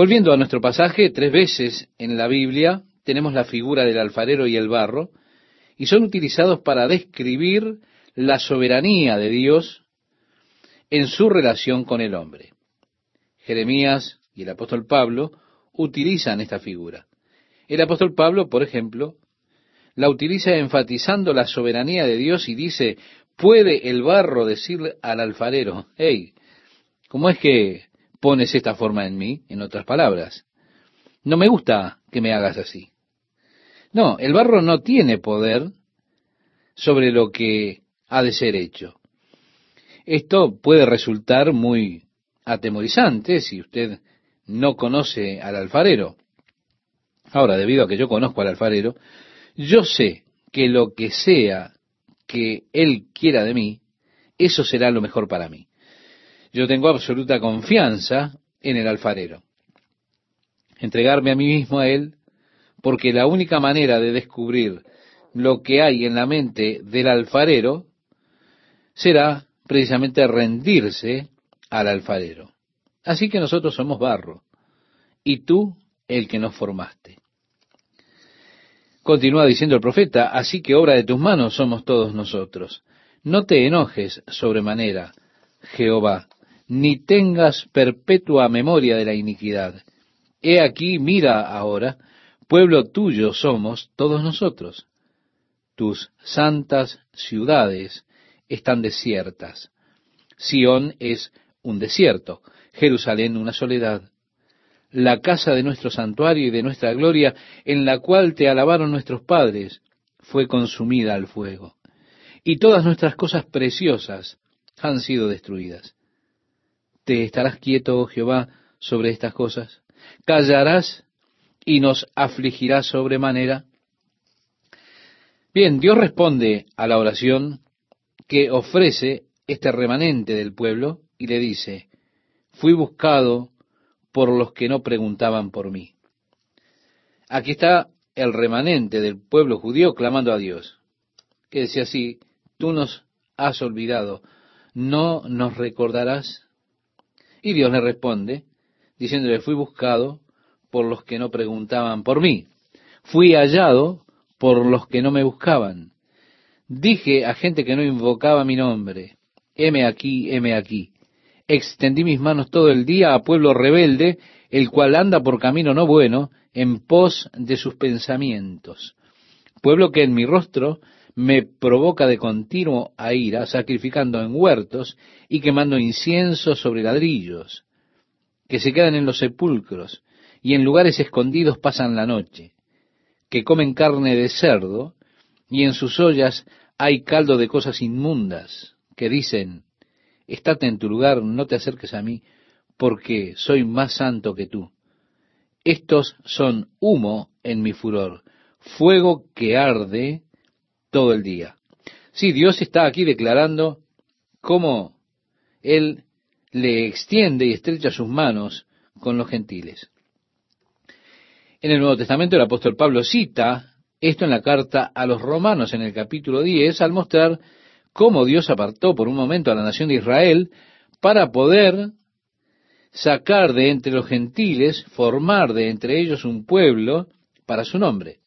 Volviendo a nuestro pasaje, tres veces en la Biblia tenemos la figura del alfarero y el barro, y son utilizados para describir la soberanía de Dios en su relación con el hombre. Jeremías y el apóstol Pablo utilizan esta figura. El apóstol Pablo, por ejemplo, la utiliza enfatizando la soberanía de Dios y dice, ¿puede el barro decirle al alfarero, hey, ¿cómo es que pones esta forma en mí, en otras palabras. No me gusta que me hagas así. No, el barro no tiene poder sobre lo que ha de ser hecho. Esto puede resultar muy atemorizante si usted no conoce al alfarero. Ahora, debido a que yo conozco al alfarero, yo sé que lo que sea que él quiera de mí, eso será lo mejor para mí yo tengo absoluta confianza en el alfarero. Entregarme a mí mismo a él, porque la única manera de descubrir lo que hay en la mente del alfarero será precisamente rendirse al alfarero. Así que nosotros somos barro, y tú el que nos formaste. Continúa diciendo el profeta, así que obra de tus manos somos todos nosotros. No te enojes sobremanera, Jehová, ni tengas perpetua memoria de la iniquidad. He aquí, mira ahora, pueblo tuyo somos todos nosotros. Tus santas ciudades están desiertas. Sión es un desierto, Jerusalén una soledad. La casa de nuestro santuario y de nuestra gloria, en la cual te alabaron nuestros padres, fue consumida al fuego. Y todas nuestras cosas preciosas han sido destruidas. ¿Te estarás quieto, oh Jehová, sobre estas cosas? ¿Callarás y nos afligirás sobremanera? Bien, Dios responde a la oración que ofrece este remanente del pueblo y le dice, fui buscado por los que no preguntaban por mí. Aquí está el remanente del pueblo judío clamando a Dios, que decía así, tú nos has olvidado, ¿no nos recordarás? Y Dios le responde, diciéndole, fui buscado por los que no preguntaban por mí, fui hallado por los que no me buscaban. Dije a gente que no invocaba mi nombre, heme aquí, heme aquí. Extendí mis manos todo el día a pueblo rebelde, el cual anda por camino no bueno, en pos de sus pensamientos. Pueblo que en mi rostro me provoca de continuo a ira, sacrificando en huertos y quemando incienso sobre ladrillos, que se quedan en los sepulcros y en lugares escondidos pasan la noche, que comen carne de cerdo y en sus ollas hay caldo de cosas inmundas, que dicen, estate en tu lugar, no te acerques a mí, porque soy más santo que tú. Estos son humo en mi furor, fuego que arde todo el día. Sí, Dios está aquí declarando cómo Él le extiende y estrecha sus manos con los gentiles. En el Nuevo Testamento el apóstol Pablo cita esto en la carta a los romanos en el capítulo 10 al mostrar cómo Dios apartó por un momento a la nación de Israel para poder sacar de entre los gentiles, formar de entre ellos un pueblo para su nombre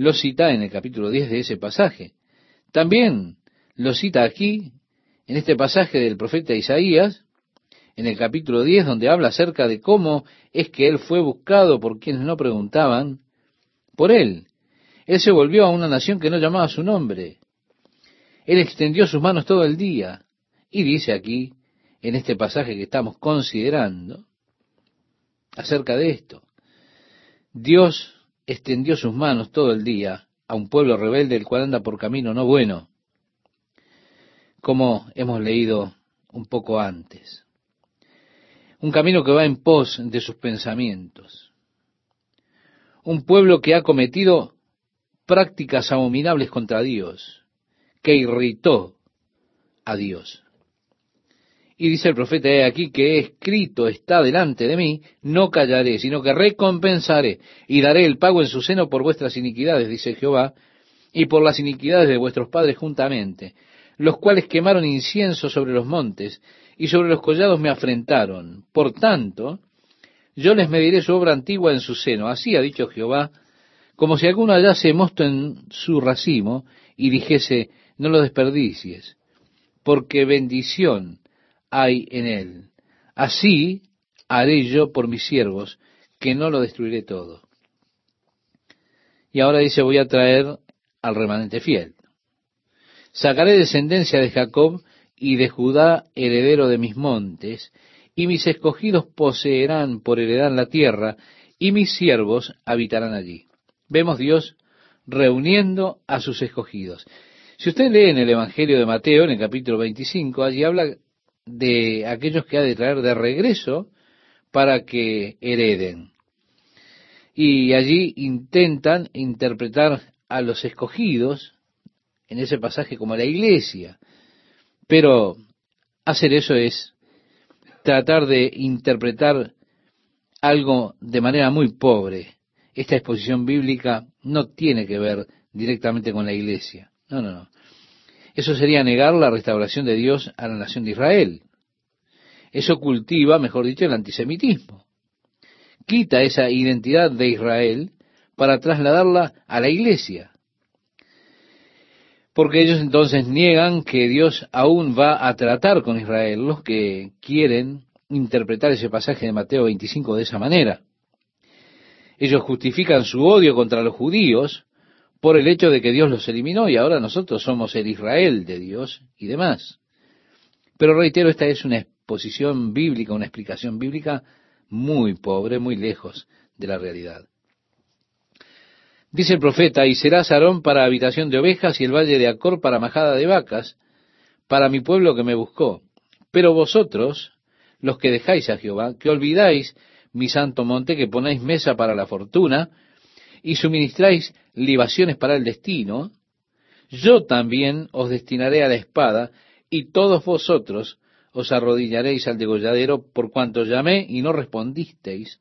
lo cita en el capítulo 10 de ese pasaje. También lo cita aquí, en este pasaje del profeta Isaías, en el capítulo 10, donde habla acerca de cómo es que él fue buscado por quienes no preguntaban por él. Él se volvió a una nación que no llamaba su nombre. Él extendió sus manos todo el día. Y dice aquí, en este pasaje que estamos considerando, acerca de esto. Dios extendió sus manos todo el día a un pueblo rebelde el cual anda por camino no bueno, como hemos leído un poco antes. Un camino que va en pos de sus pensamientos. Un pueblo que ha cometido prácticas abominables contra Dios, que irritó a Dios. Y dice el profeta he aquí que escrito está delante de mí, no callaré, sino que recompensaré y daré el pago en su seno por vuestras iniquidades, dice Jehová, y por las iniquidades de vuestros padres juntamente, los cuales quemaron incienso sobre los montes y sobre los collados me afrentaron. Por tanto, yo les mediré su obra antigua en su seno. Así ha dicho Jehová, como si alguno hallase mosto en su racimo y dijese, no lo desperdicies, porque bendición hay en él. Así haré yo por mis siervos, que no lo destruiré todo. Y ahora dice, voy a traer al remanente fiel. Sacaré descendencia de Jacob y de Judá heredero de mis montes, y mis escogidos poseerán por heredad la tierra, y mis siervos habitarán allí. Vemos Dios reuniendo a sus escogidos. Si usted lee en el Evangelio de Mateo, en el capítulo 25, allí habla de aquellos que ha de traer de regreso para que hereden. Y allí intentan interpretar a los escogidos en ese pasaje como la iglesia. Pero hacer eso es tratar de interpretar algo de manera muy pobre. Esta exposición bíblica no tiene que ver directamente con la iglesia. No, no, no. Eso sería negar la restauración de Dios a la nación de Israel. eso cultiva, mejor dicho, el antisemitismo. Quita esa identidad de Israel para trasladarla a la iglesia. Porque ellos entonces niegan que Dios aún va a tratar con Israel, los que quieren interpretar ese pasaje de Mateo 25 de esa manera. Ellos justifican su odio contra los judíos por el hecho de que Dios los eliminó y ahora nosotros somos el Israel de Dios y demás. Pero reitero, esta es una exposición bíblica, una explicación bíblica muy pobre, muy lejos de la realidad. Dice el profeta, y será Sarón para habitación de ovejas y el valle de Acor para majada de vacas, para mi pueblo que me buscó. Pero vosotros, los que dejáis a Jehová, que olvidáis mi santo monte, que ponéis mesa para la fortuna, y suministráis libaciones para el destino, yo también os destinaré a la espada, y todos vosotros os arrodillaréis al degolladero, por cuanto llamé y no respondisteis,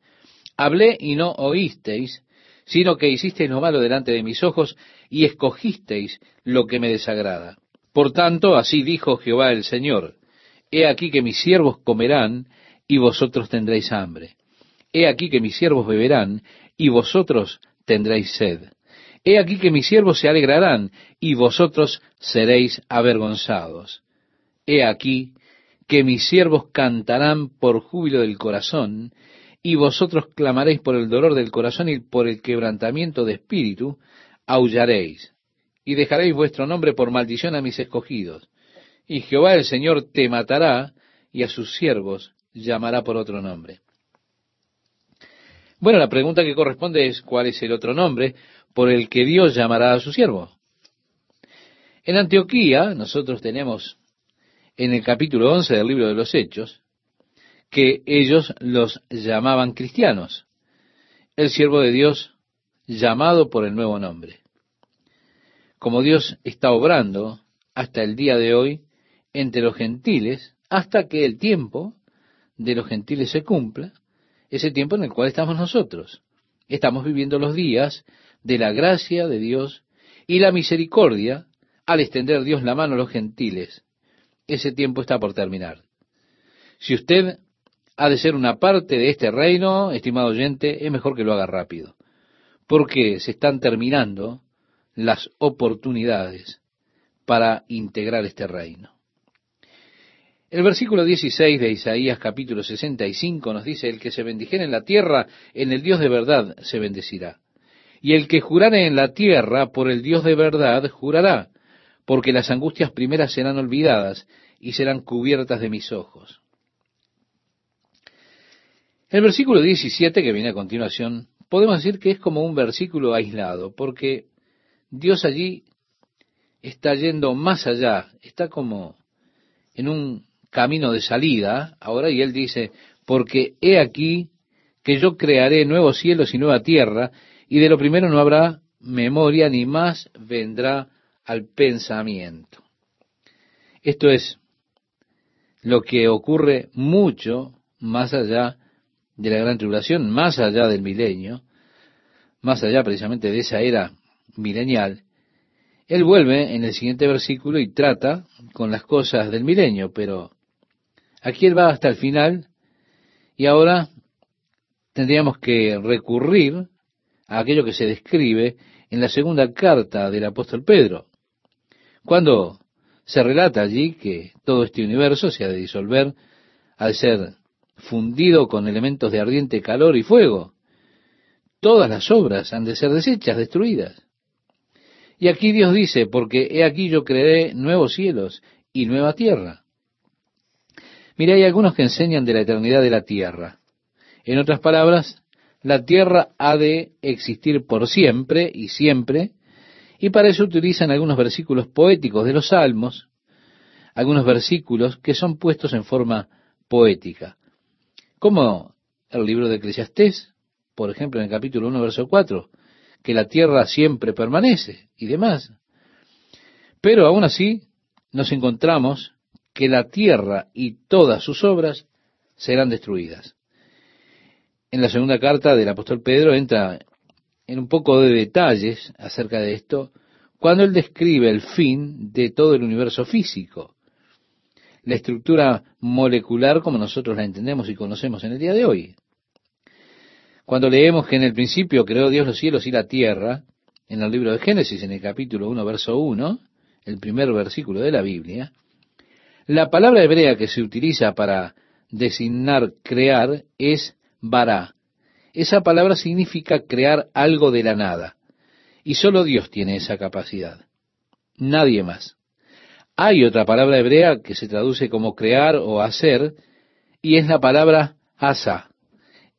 hablé y no oísteis, sino que hicisteis lo malo delante de mis ojos, y escogisteis lo que me desagrada. Por tanto, así dijo Jehová el Señor, He aquí que mis siervos comerán, y vosotros tendréis hambre. He aquí que mis siervos beberán, y vosotros tendréis sed. He aquí que mis siervos se alegrarán, y vosotros seréis avergonzados. He aquí que mis siervos cantarán por júbilo del corazón, y vosotros clamaréis por el dolor del corazón y por el quebrantamiento de espíritu, aullaréis, y dejaréis vuestro nombre por maldición a mis escogidos. Y Jehová el Señor te matará, y a sus siervos llamará por otro nombre. Bueno, la pregunta que corresponde es cuál es el otro nombre por el que Dios llamará a su siervo. En Antioquía nosotros tenemos en el capítulo 11 del libro de los Hechos que ellos los llamaban cristianos, el siervo de Dios llamado por el nuevo nombre. Como Dios está obrando hasta el día de hoy entre los gentiles, hasta que el tiempo de los gentiles se cumpla, ese tiempo en el cual estamos nosotros. Estamos viviendo los días de la gracia de Dios y la misericordia al extender Dios la mano a los gentiles. Ese tiempo está por terminar. Si usted ha de ser una parte de este reino, estimado oyente, es mejor que lo haga rápido, porque se están terminando las oportunidades para integrar este reino. El versículo 16 de Isaías capítulo 65 nos dice, el que se bendijere en la tierra, en el Dios de verdad se bendecirá. Y el que jurare en la tierra, por el Dios de verdad, jurará, porque las angustias primeras serán olvidadas y serán cubiertas de mis ojos. El versículo 17 que viene a continuación, podemos decir que es como un versículo aislado, porque Dios allí está yendo más allá, está como en un camino de salida ahora y él dice, porque he aquí que yo crearé nuevos cielos y nueva tierra y de lo primero no habrá memoria ni más vendrá al pensamiento. Esto es lo que ocurre mucho más allá de la gran tribulación, más allá del milenio, más allá precisamente de esa era milenial, él vuelve en el siguiente versículo y trata con las cosas del milenio, pero Aquí él va hasta el final y ahora tendríamos que recurrir aquello que se describe en la segunda carta del apóstol Pedro, cuando se relata allí que todo este universo se ha de disolver al ser fundido con elementos de ardiente calor y fuego. Todas las obras han de ser desechas, destruidas. Y aquí Dios dice, porque he aquí yo crearé nuevos cielos y nueva tierra. Mira, hay algunos que enseñan de la eternidad de la tierra. En otras palabras, la tierra ha de existir por siempre y siempre, y para eso utilizan algunos versículos poéticos de los salmos, algunos versículos que son puestos en forma poética, como el libro de Eclesiastés, por ejemplo, en el capítulo 1, verso 4, que la tierra siempre permanece y demás. Pero aún así nos encontramos que la tierra y todas sus obras serán destruidas. En la segunda carta del apóstol Pedro entra en un poco de detalles acerca de esto, cuando él describe el fin de todo el universo físico. la estructura molecular como nosotros la entendemos y conocemos en el día de hoy. Cuando leemos que en el principio creó Dios los cielos y la tierra, en el libro de Génesis, en el capítulo 1, verso 1, el primer versículo de la Biblia, la palabra hebrea que se utiliza para designar crear es bara. Esa palabra significa crear algo de la nada. Y solo Dios tiene esa capacidad. Nadie más. Hay otra palabra hebrea que se traduce como crear o hacer, y es la palabra asa.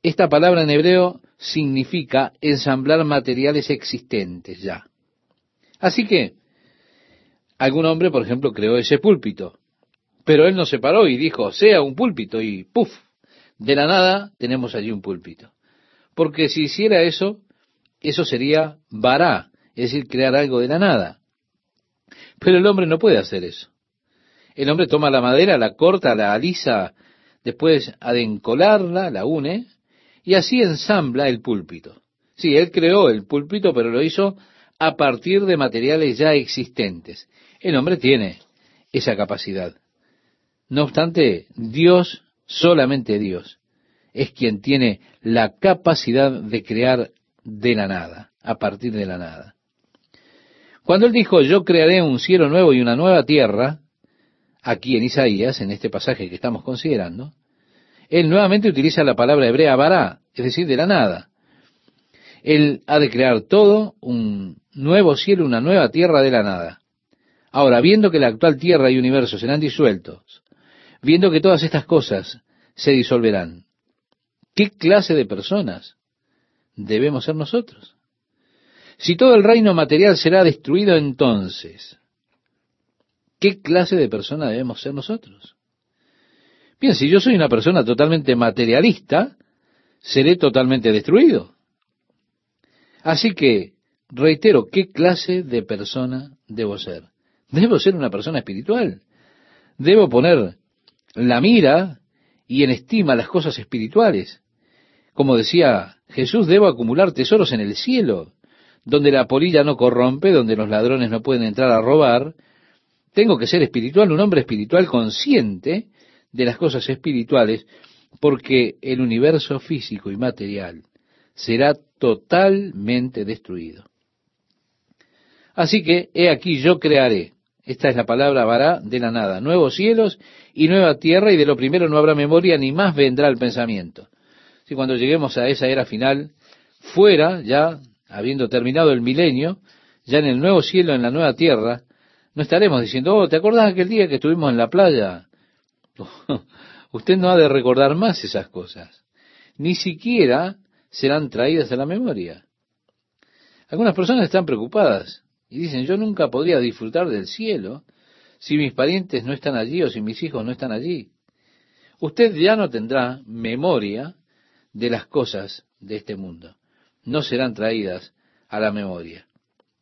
Esta palabra en hebreo significa ensamblar materiales existentes ya. Así que, algún hombre, por ejemplo, creó ese púlpito, pero él no se paró y dijo, sea un púlpito, y ¡puf! De la nada tenemos allí un púlpito. Porque si hiciera eso, eso sería vará, es decir, crear algo de la nada. Pero el hombre no puede hacer eso. El hombre toma la madera, la corta, la alisa, después ha de encolarla, la une, y así ensambla el púlpito. Sí, él creó el púlpito, pero lo hizo a partir de materiales ya existentes. El hombre tiene esa capacidad. No obstante, Dios, solamente Dios, es quien tiene la capacidad de crear de la nada, a partir de la nada. Cuando él dijo, yo crearé un cielo nuevo y una nueva tierra, aquí en Isaías, en este pasaje que estamos considerando, él nuevamente utiliza la palabra hebrea bará, es decir, de la nada. Él ha de crear todo, un nuevo cielo, una nueva tierra de la nada. Ahora, viendo que la actual tierra y universo serán disueltos, viendo que todas estas cosas se disolverán, ¿qué clase de personas debemos ser nosotros? Si todo el reino material será destruido entonces, ¿qué clase de persona debemos ser nosotros? Bien, si yo soy una persona totalmente materialista, seré totalmente destruido. Así que, reitero, ¿qué clase de persona debo ser? Debo ser una persona espiritual. Debo poner la mira y en estima las cosas espirituales. Como decía Jesús, debo acumular tesoros en el cielo, donde la polilla no corrompe, donde los ladrones no pueden entrar a robar. Tengo que ser espiritual, un hombre espiritual consciente de las cosas espirituales, porque el universo físico y material será totalmente destruido. Así que, he aquí yo crearé, esta es la palabra vará de la nada, nuevos cielos y nueva tierra, y de lo primero no habrá memoria, ni más vendrá el pensamiento. Si cuando lleguemos a esa era final, fuera, ya habiendo terminado el milenio, ya en el nuevo cielo, en la nueva tierra, no estaremos diciendo, oh, ¿te acordás aquel día que estuvimos en la playa? (laughs) Usted no ha de recordar más esas cosas. Ni siquiera serán traídas a la memoria. Algunas personas están preocupadas y dicen, yo nunca podría disfrutar del cielo si mis parientes no están allí o si mis hijos no están allí. Usted ya no tendrá memoria de las cosas de este mundo. No serán traídas a la memoria.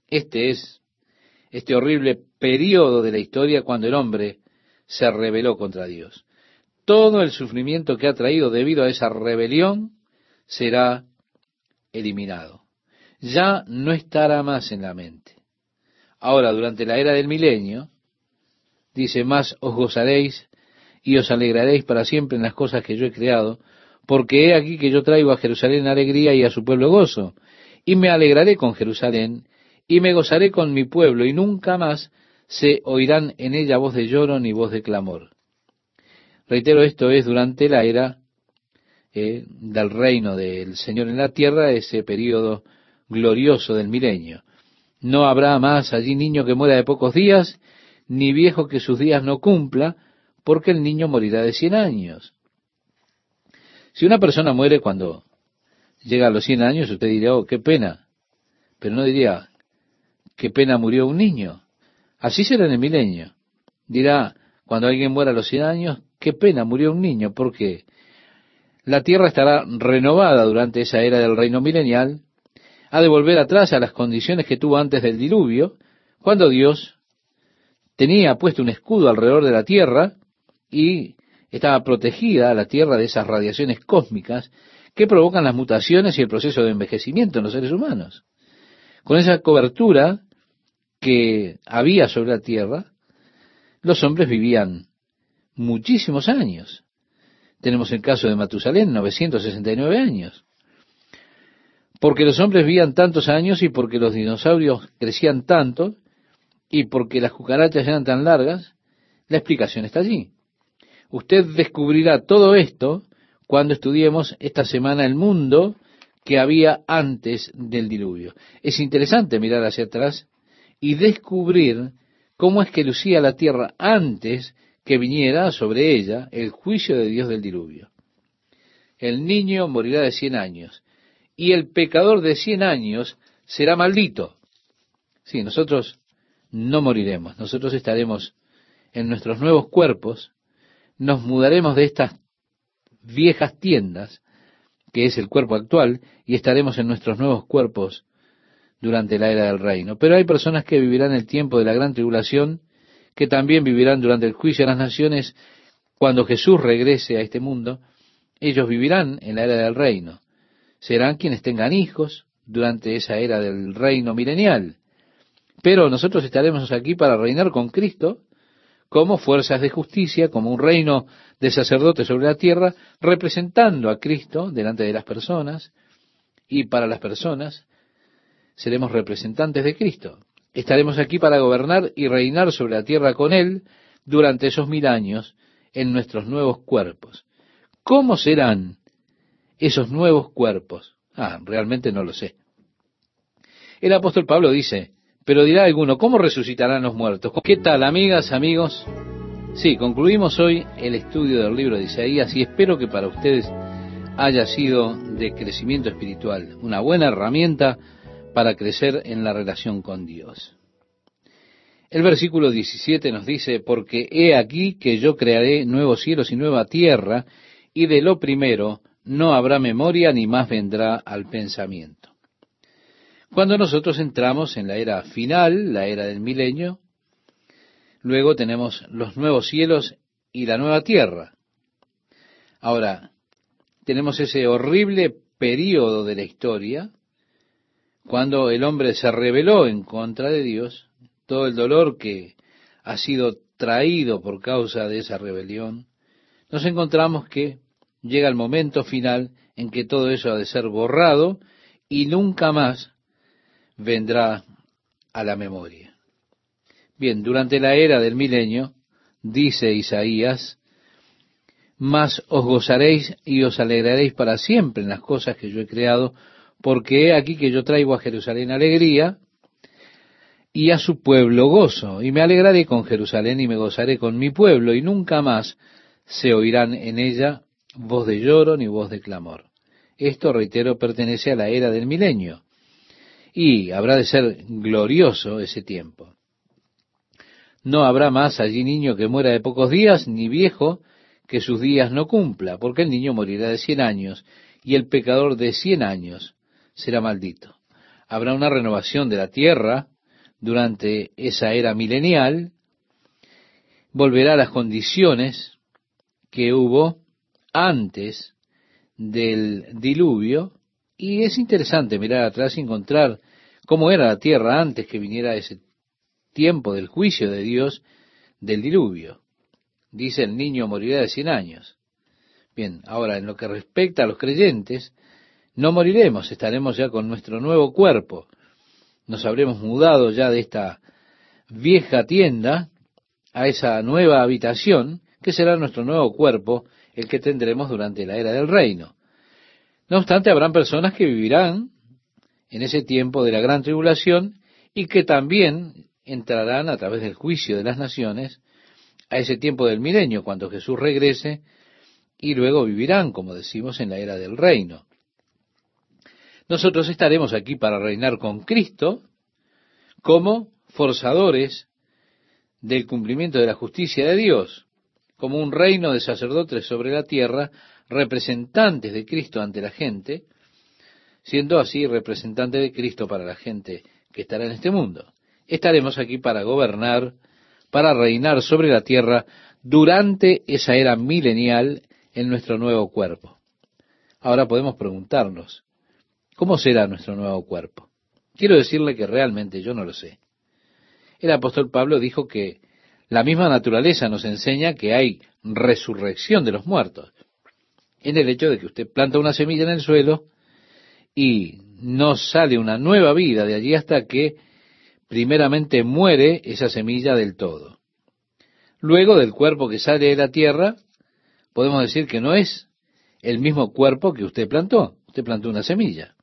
Este es este horrible periodo de la historia cuando el hombre se rebeló contra Dios. Todo el sufrimiento que ha traído debido a esa rebelión será eliminado. Ya no estará más en la mente. Ahora, durante la era del milenio, dice, más os gozaréis y os alegraréis para siempre en las cosas que yo he creado, porque he aquí que yo traigo a Jerusalén alegría y a su pueblo gozo, y me alegraré con Jerusalén, y me gozaré con mi pueblo, y nunca más se oirán en ella voz de lloro ni voz de clamor. Reitero, esto es durante la era eh, del reino del Señor en la tierra, ese periodo glorioso del milenio. No habrá más allí niño que muera de pocos días, ni viejo que sus días no cumpla, porque el niño morirá de cien años. Si una persona muere cuando llega a los cien años, usted diría, oh, qué pena. Pero no diría, qué pena murió un niño. Así será en el milenio. Dirá, cuando alguien muera a los cien años, qué pena, murió un niño, porque la tierra estará renovada durante esa era del reino milenial, ha de volver atrás a las condiciones que tuvo antes del diluvio, cuando Dios tenía puesto un escudo alrededor de la tierra y estaba protegida la tierra de esas radiaciones cósmicas que provocan las mutaciones y el proceso de envejecimiento en los seres humanos. Con esa cobertura que había sobre la tierra, los hombres vivían muchísimos años. Tenemos el caso de Matusalén, 969 años. Porque los hombres vivían tantos años y porque los dinosaurios crecían tanto y porque las cucarachas eran tan largas, la explicación está allí. Usted descubrirá todo esto cuando estudiemos esta semana el mundo que había antes del diluvio. Es interesante mirar hacia atrás y descubrir cómo es que lucía la tierra antes que viniera sobre ella el juicio de Dios del diluvio. El niño morirá de cien años y el pecador de cien años será maldito. Sí, nosotros no moriremos, nosotros estaremos en nuestros nuevos cuerpos, nos mudaremos de estas viejas tiendas, que es el cuerpo actual, y estaremos en nuestros nuevos cuerpos durante la era del reino. Pero hay personas que vivirán el tiempo de la gran tribulación, que también vivirán durante el juicio de las naciones, cuando Jesús regrese a este mundo, ellos vivirán en la era del reino serán quienes tengan hijos durante esa era del reino milenial. Pero nosotros estaremos aquí para reinar con Cristo como fuerzas de justicia, como un reino de sacerdotes sobre la tierra, representando a Cristo delante de las personas, y para las personas seremos representantes de Cristo. Estaremos aquí para gobernar y reinar sobre la tierra con Él durante esos mil años en nuestros nuevos cuerpos. ¿Cómo serán esos nuevos cuerpos? Ah, realmente no lo sé. El apóstol Pablo dice, pero dirá alguno, ¿cómo resucitarán los muertos? ¿Qué tal, amigas, amigos? Sí, concluimos hoy el estudio del libro de Isaías y espero que para ustedes haya sido de crecimiento espiritual, una buena herramienta para crecer en la relación con Dios. El versículo 17 nos dice, porque he aquí que yo crearé nuevos cielos y nueva tierra, y de lo primero no habrá memoria ni más vendrá al pensamiento. Cuando nosotros entramos en la era final, la era del milenio, luego tenemos los nuevos cielos y la nueva tierra. Ahora, tenemos ese horrible periodo de la historia, cuando el hombre se rebeló en contra de Dios, todo el dolor que ha sido traído por causa de esa rebelión, nos encontramos que llega el momento final en que todo eso ha de ser borrado y nunca más vendrá a la memoria. Bien, durante la era del milenio, dice Isaías, mas os gozaréis y os alegraréis para siempre en las cosas que yo he creado, porque he aquí que yo traigo a Jerusalén alegría y a su pueblo gozo, y me alegraré con Jerusalén y me gozaré con mi pueblo, y nunca más se oirán en ella voz de lloro ni voz de clamor. Esto, reitero, pertenece a la era del milenio. Y habrá de ser glorioso ese tiempo. No habrá más allí niño que muera de pocos días, ni viejo que sus días no cumpla, porque el niño morirá de cien años, y el pecador de cien años será maldito. Habrá una renovación de la tierra durante esa era milenial, volverá a las condiciones que hubo antes del diluvio, y es interesante mirar atrás y encontrar cómo era la tierra antes que viniera ese tiempo del juicio de Dios del diluvio. Dice el niño morirá de cien años. Bien, ahora en lo que respecta a los creyentes, no moriremos, estaremos ya con nuestro nuevo cuerpo. Nos habremos mudado ya de esta vieja tienda a esa nueva habitación, que será nuestro nuevo cuerpo, el que tendremos durante la era del reino. No obstante, habrán personas que vivirán en ese tiempo de la gran tribulación y que también entrarán a través del juicio de las naciones a ese tiempo del milenio, cuando Jesús regrese, y luego vivirán, como decimos, en la era del reino. Nosotros estaremos aquí para reinar con Cristo como forzadores del cumplimiento de la justicia de Dios como un reino de sacerdotes sobre la tierra, representantes de Cristo ante la gente, siendo así representantes de Cristo para la gente que estará en este mundo. Estaremos aquí para gobernar, para reinar sobre la tierra durante esa era milenial en nuestro nuevo cuerpo. Ahora podemos preguntarnos, ¿cómo será nuestro nuevo cuerpo? Quiero decirle que realmente yo no lo sé. El apóstol Pablo dijo que La misma naturaleza nos enseña que hay resurrección de los muertos. En el hecho de que usted planta una semilla en el suelo y no sale una nueva vida de allí hasta que primeramente muere esa semilla del todo. Luego del cuerpo que sale de la tierra, podemos decir que no es el mismo cuerpo que usted plantó. Usted plantó una semilla.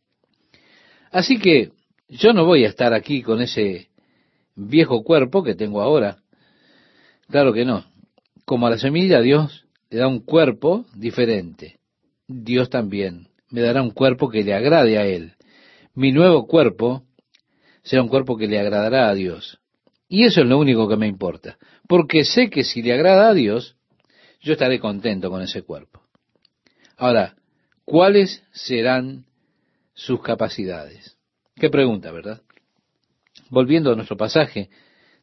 Así que yo no voy a estar aquí con ese viejo cuerpo que tengo ahora. Claro que no. Como a la semilla Dios le da un cuerpo diferente. Dios también me dará un cuerpo que le agrade a Él. Mi nuevo cuerpo será un cuerpo que le agradará a Dios. Y eso es lo único que me importa. Porque sé que si le agrada a Dios, yo estaré contento con ese cuerpo. Ahora, ¿cuáles serán sus capacidades? Qué pregunta, ¿verdad? Volviendo a nuestro pasaje,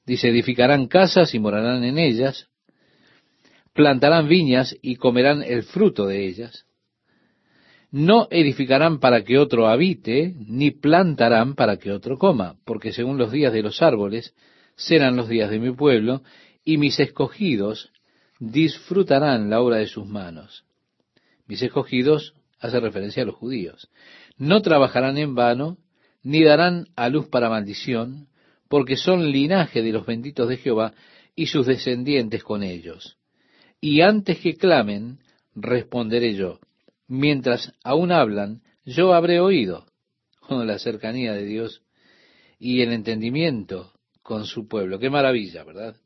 dice, edificarán casas y morarán en ellas, plantarán viñas y comerán el fruto de ellas. No edificarán para que otro habite, ni plantarán para que otro coma, porque según los días de los árboles serán los días de mi pueblo, y mis escogidos disfrutarán la obra de sus manos. Mis escogidos hace referencia a los judíos. No trabajarán en vano, ni darán a luz para maldición, porque son linaje de los benditos de Jehová y sus descendientes con ellos. Y antes que clamen, responderé yo. Mientras aún hablan, yo habré oído. (laughs) con la cercanía de Dios y el entendimiento con su pueblo. Qué maravilla, ¿verdad?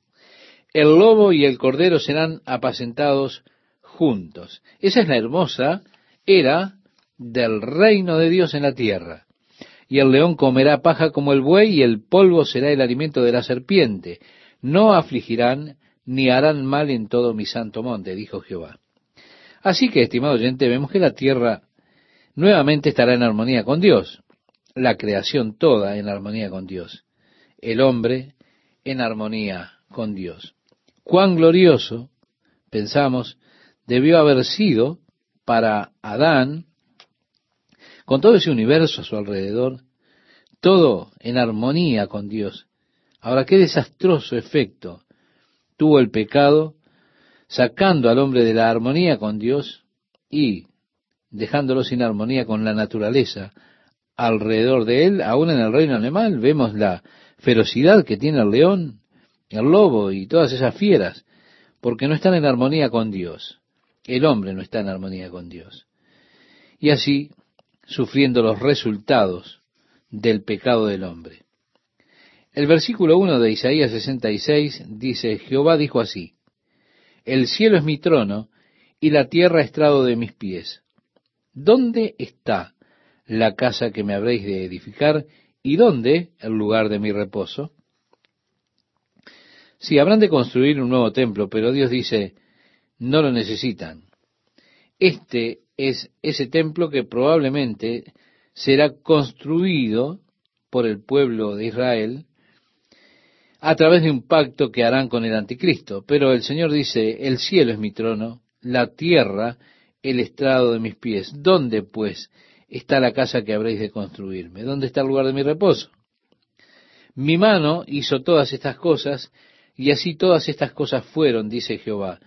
El lobo y el cordero serán apacentados juntos. Esa es la hermosa era del reino de Dios en la tierra y el león comerá paja como el buey, y el polvo será el alimento de la serpiente. No afligirán ni harán mal en todo mi santo monte, dijo Jehová. Así que, estimado oyente, vemos que la tierra nuevamente estará en armonía con Dios, la creación toda en armonía con Dios, el hombre en armonía con Dios. Cuán glorioso, pensamos, debió haber sido para Adán con todo ese universo a su alrededor, todo en armonía con Dios. Ahora, qué desastroso efecto tuvo el pecado sacando al hombre de la armonía con Dios y dejándolo sin armonía con la naturaleza alrededor de él, aún en el reino animal, vemos la ferocidad que tiene el león, el lobo y todas esas fieras, porque no están en armonía con Dios. El hombre no está en armonía con Dios. Y así sufriendo los resultados del pecado del hombre. El versículo 1 de Isaías 66 dice, Jehová dijo así, El cielo es mi trono y la tierra estrado de mis pies. ¿Dónde está la casa que me habréis de edificar y dónde el lugar de mi reposo? Sí, habrán de construir un nuevo templo, pero Dios dice, no lo necesitan. Este es ese templo que probablemente será construido por el pueblo de Israel a través de un pacto que harán con el anticristo. Pero el Señor dice, el cielo es mi trono, la tierra el estrado de mis pies. ¿Dónde, pues, está la casa que habréis de construirme? ¿Dónde está el lugar de mi reposo? Mi mano hizo todas estas cosas, y así todas estas cosas fueron, dice Jehová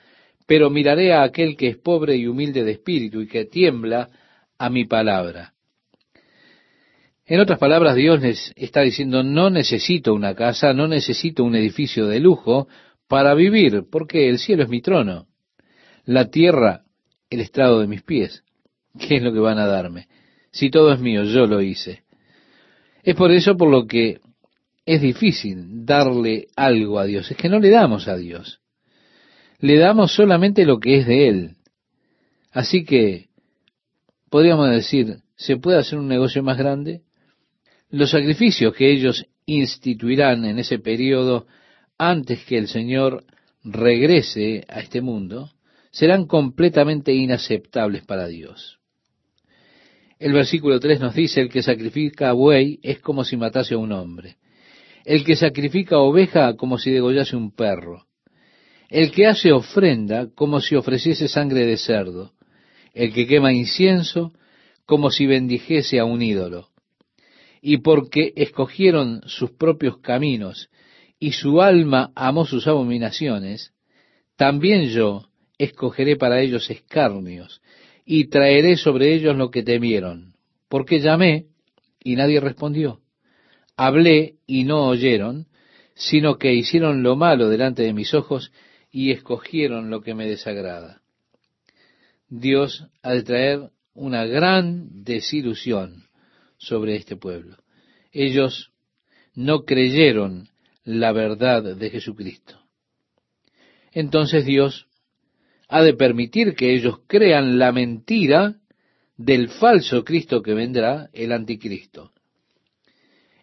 pero miraré a aquel que es pobre y humilde de espíritu y que tiembla a mi palabra. En otras palabras, Dios les está diciendo, no necesito una casa, no necesito un edificio de lujo para vivir, porque el cielo es mi trono, la tierra el estrado de mis pies. (laughs) ¿Qué es lo que van a darme? Si todo es mío, yo lo hice. Es por eso por lo que es difícil darle algo a Dios, es que no le damos a Dios le damos solamente lo que es de Él. Así que, podríamos decir, ¿se puede hacer un negocio más grande? Los sacrificios que ellos instituirán en ese periodo antes que el Señor regrese a este mundo serán completamente inaceptables para Dios. El versículo 3 nos dice, el que sacrifica buey es como si matase a un hombre. El que sacrifica oveja como si degollase un perro el que hace ofrenda como si ofreciese sangre de cerdo, el que quema incienso como si bendijese a un ídolo. Y porque escogieron sus propios caminos y su alma amó sus abominaciones, también yo escogeré para ellos escarnios, y traeré sobre ellos lo que temieron, porque llamé y nadie respondió. Hablé y no oyeron, sino que hicieron lo malo delante de mis ojos y escogieron lo que me desagrada. Dios ha de traer una gran desilusión sobre este pueblo. Ellos no creyeron la verdad de Jesucristo. Entonces Dios ha de permitir que ellos crean la mentira del falso Cristo que vendrá, el anticristo.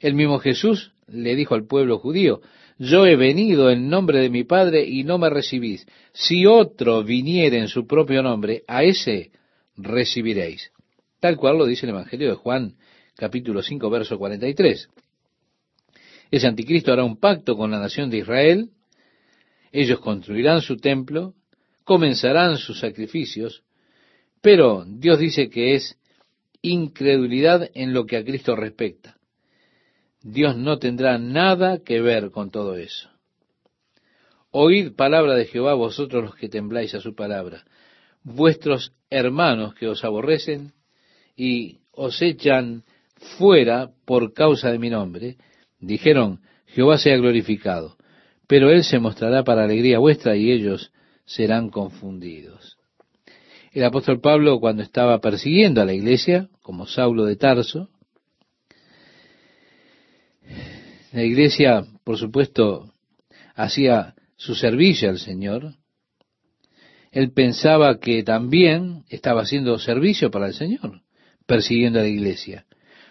El mismo Jesús le dijo al pueblo judío, yo he venido en nombre de mi Padre y no me recibís. Si otro viniere en su propio nombre, a ese recibiréis. Tal cual lo dice el Evangelio de Juan, capítulo 5, verso 43. Ese anticristo hará un pacto con la nación de Israel, ellos construirán su templo, comenzarán sus sacrificios, pero Dios dice que es incredulidad en lo que a Cristo respecta. Dios no tendrá nada que ver con todo eso. Oíd palabra de Jehová vosotros los que tembláis a su palabra, vuestros hermanos que os aborrecen y os echan fuera por causa de mi nombre, dijeron, Jehová sea glorificado, pero él se mostrará para alegría vuestra y ellos serán confundidos. El apóstol Pablo, cuando estaba persiguiendo a la iglesia, como Saulo de Tarso, La iglesia, por supuesto, hacía su servicio al Señor. Él pensaba que también estaba haciendo servicio para el Señor, persiguiendo a la iglesia,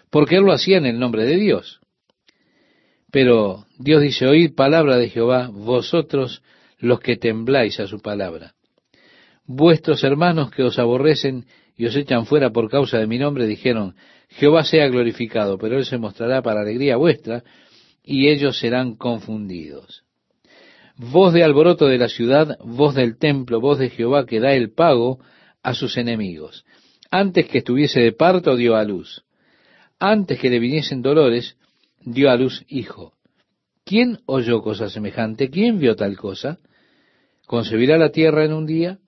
porque él lo hacía en el nombre de Dios. Pero Dios dice, oíd palabra de Jehová, vosotros los que tembláis a su palabra. Vuestros hermanos que os aborrecen y os echan fuera por causa de mi nombre dijeron, Jehová sea glorificado, pero él se mostrará para alegría vuestra, y ellos serán confundidos. Voz de alboroto de la ciudad, voz del templo, voz de Jehová que da el pago a sus enemigos. Antes que estuviese de parto dio a luz. Antes que le viniesen dolores, dio a luz hijo. ¿Quién oyó cosa semejante? ¿Quién vio tal cosa? ¿Concebirá la tierra en un día?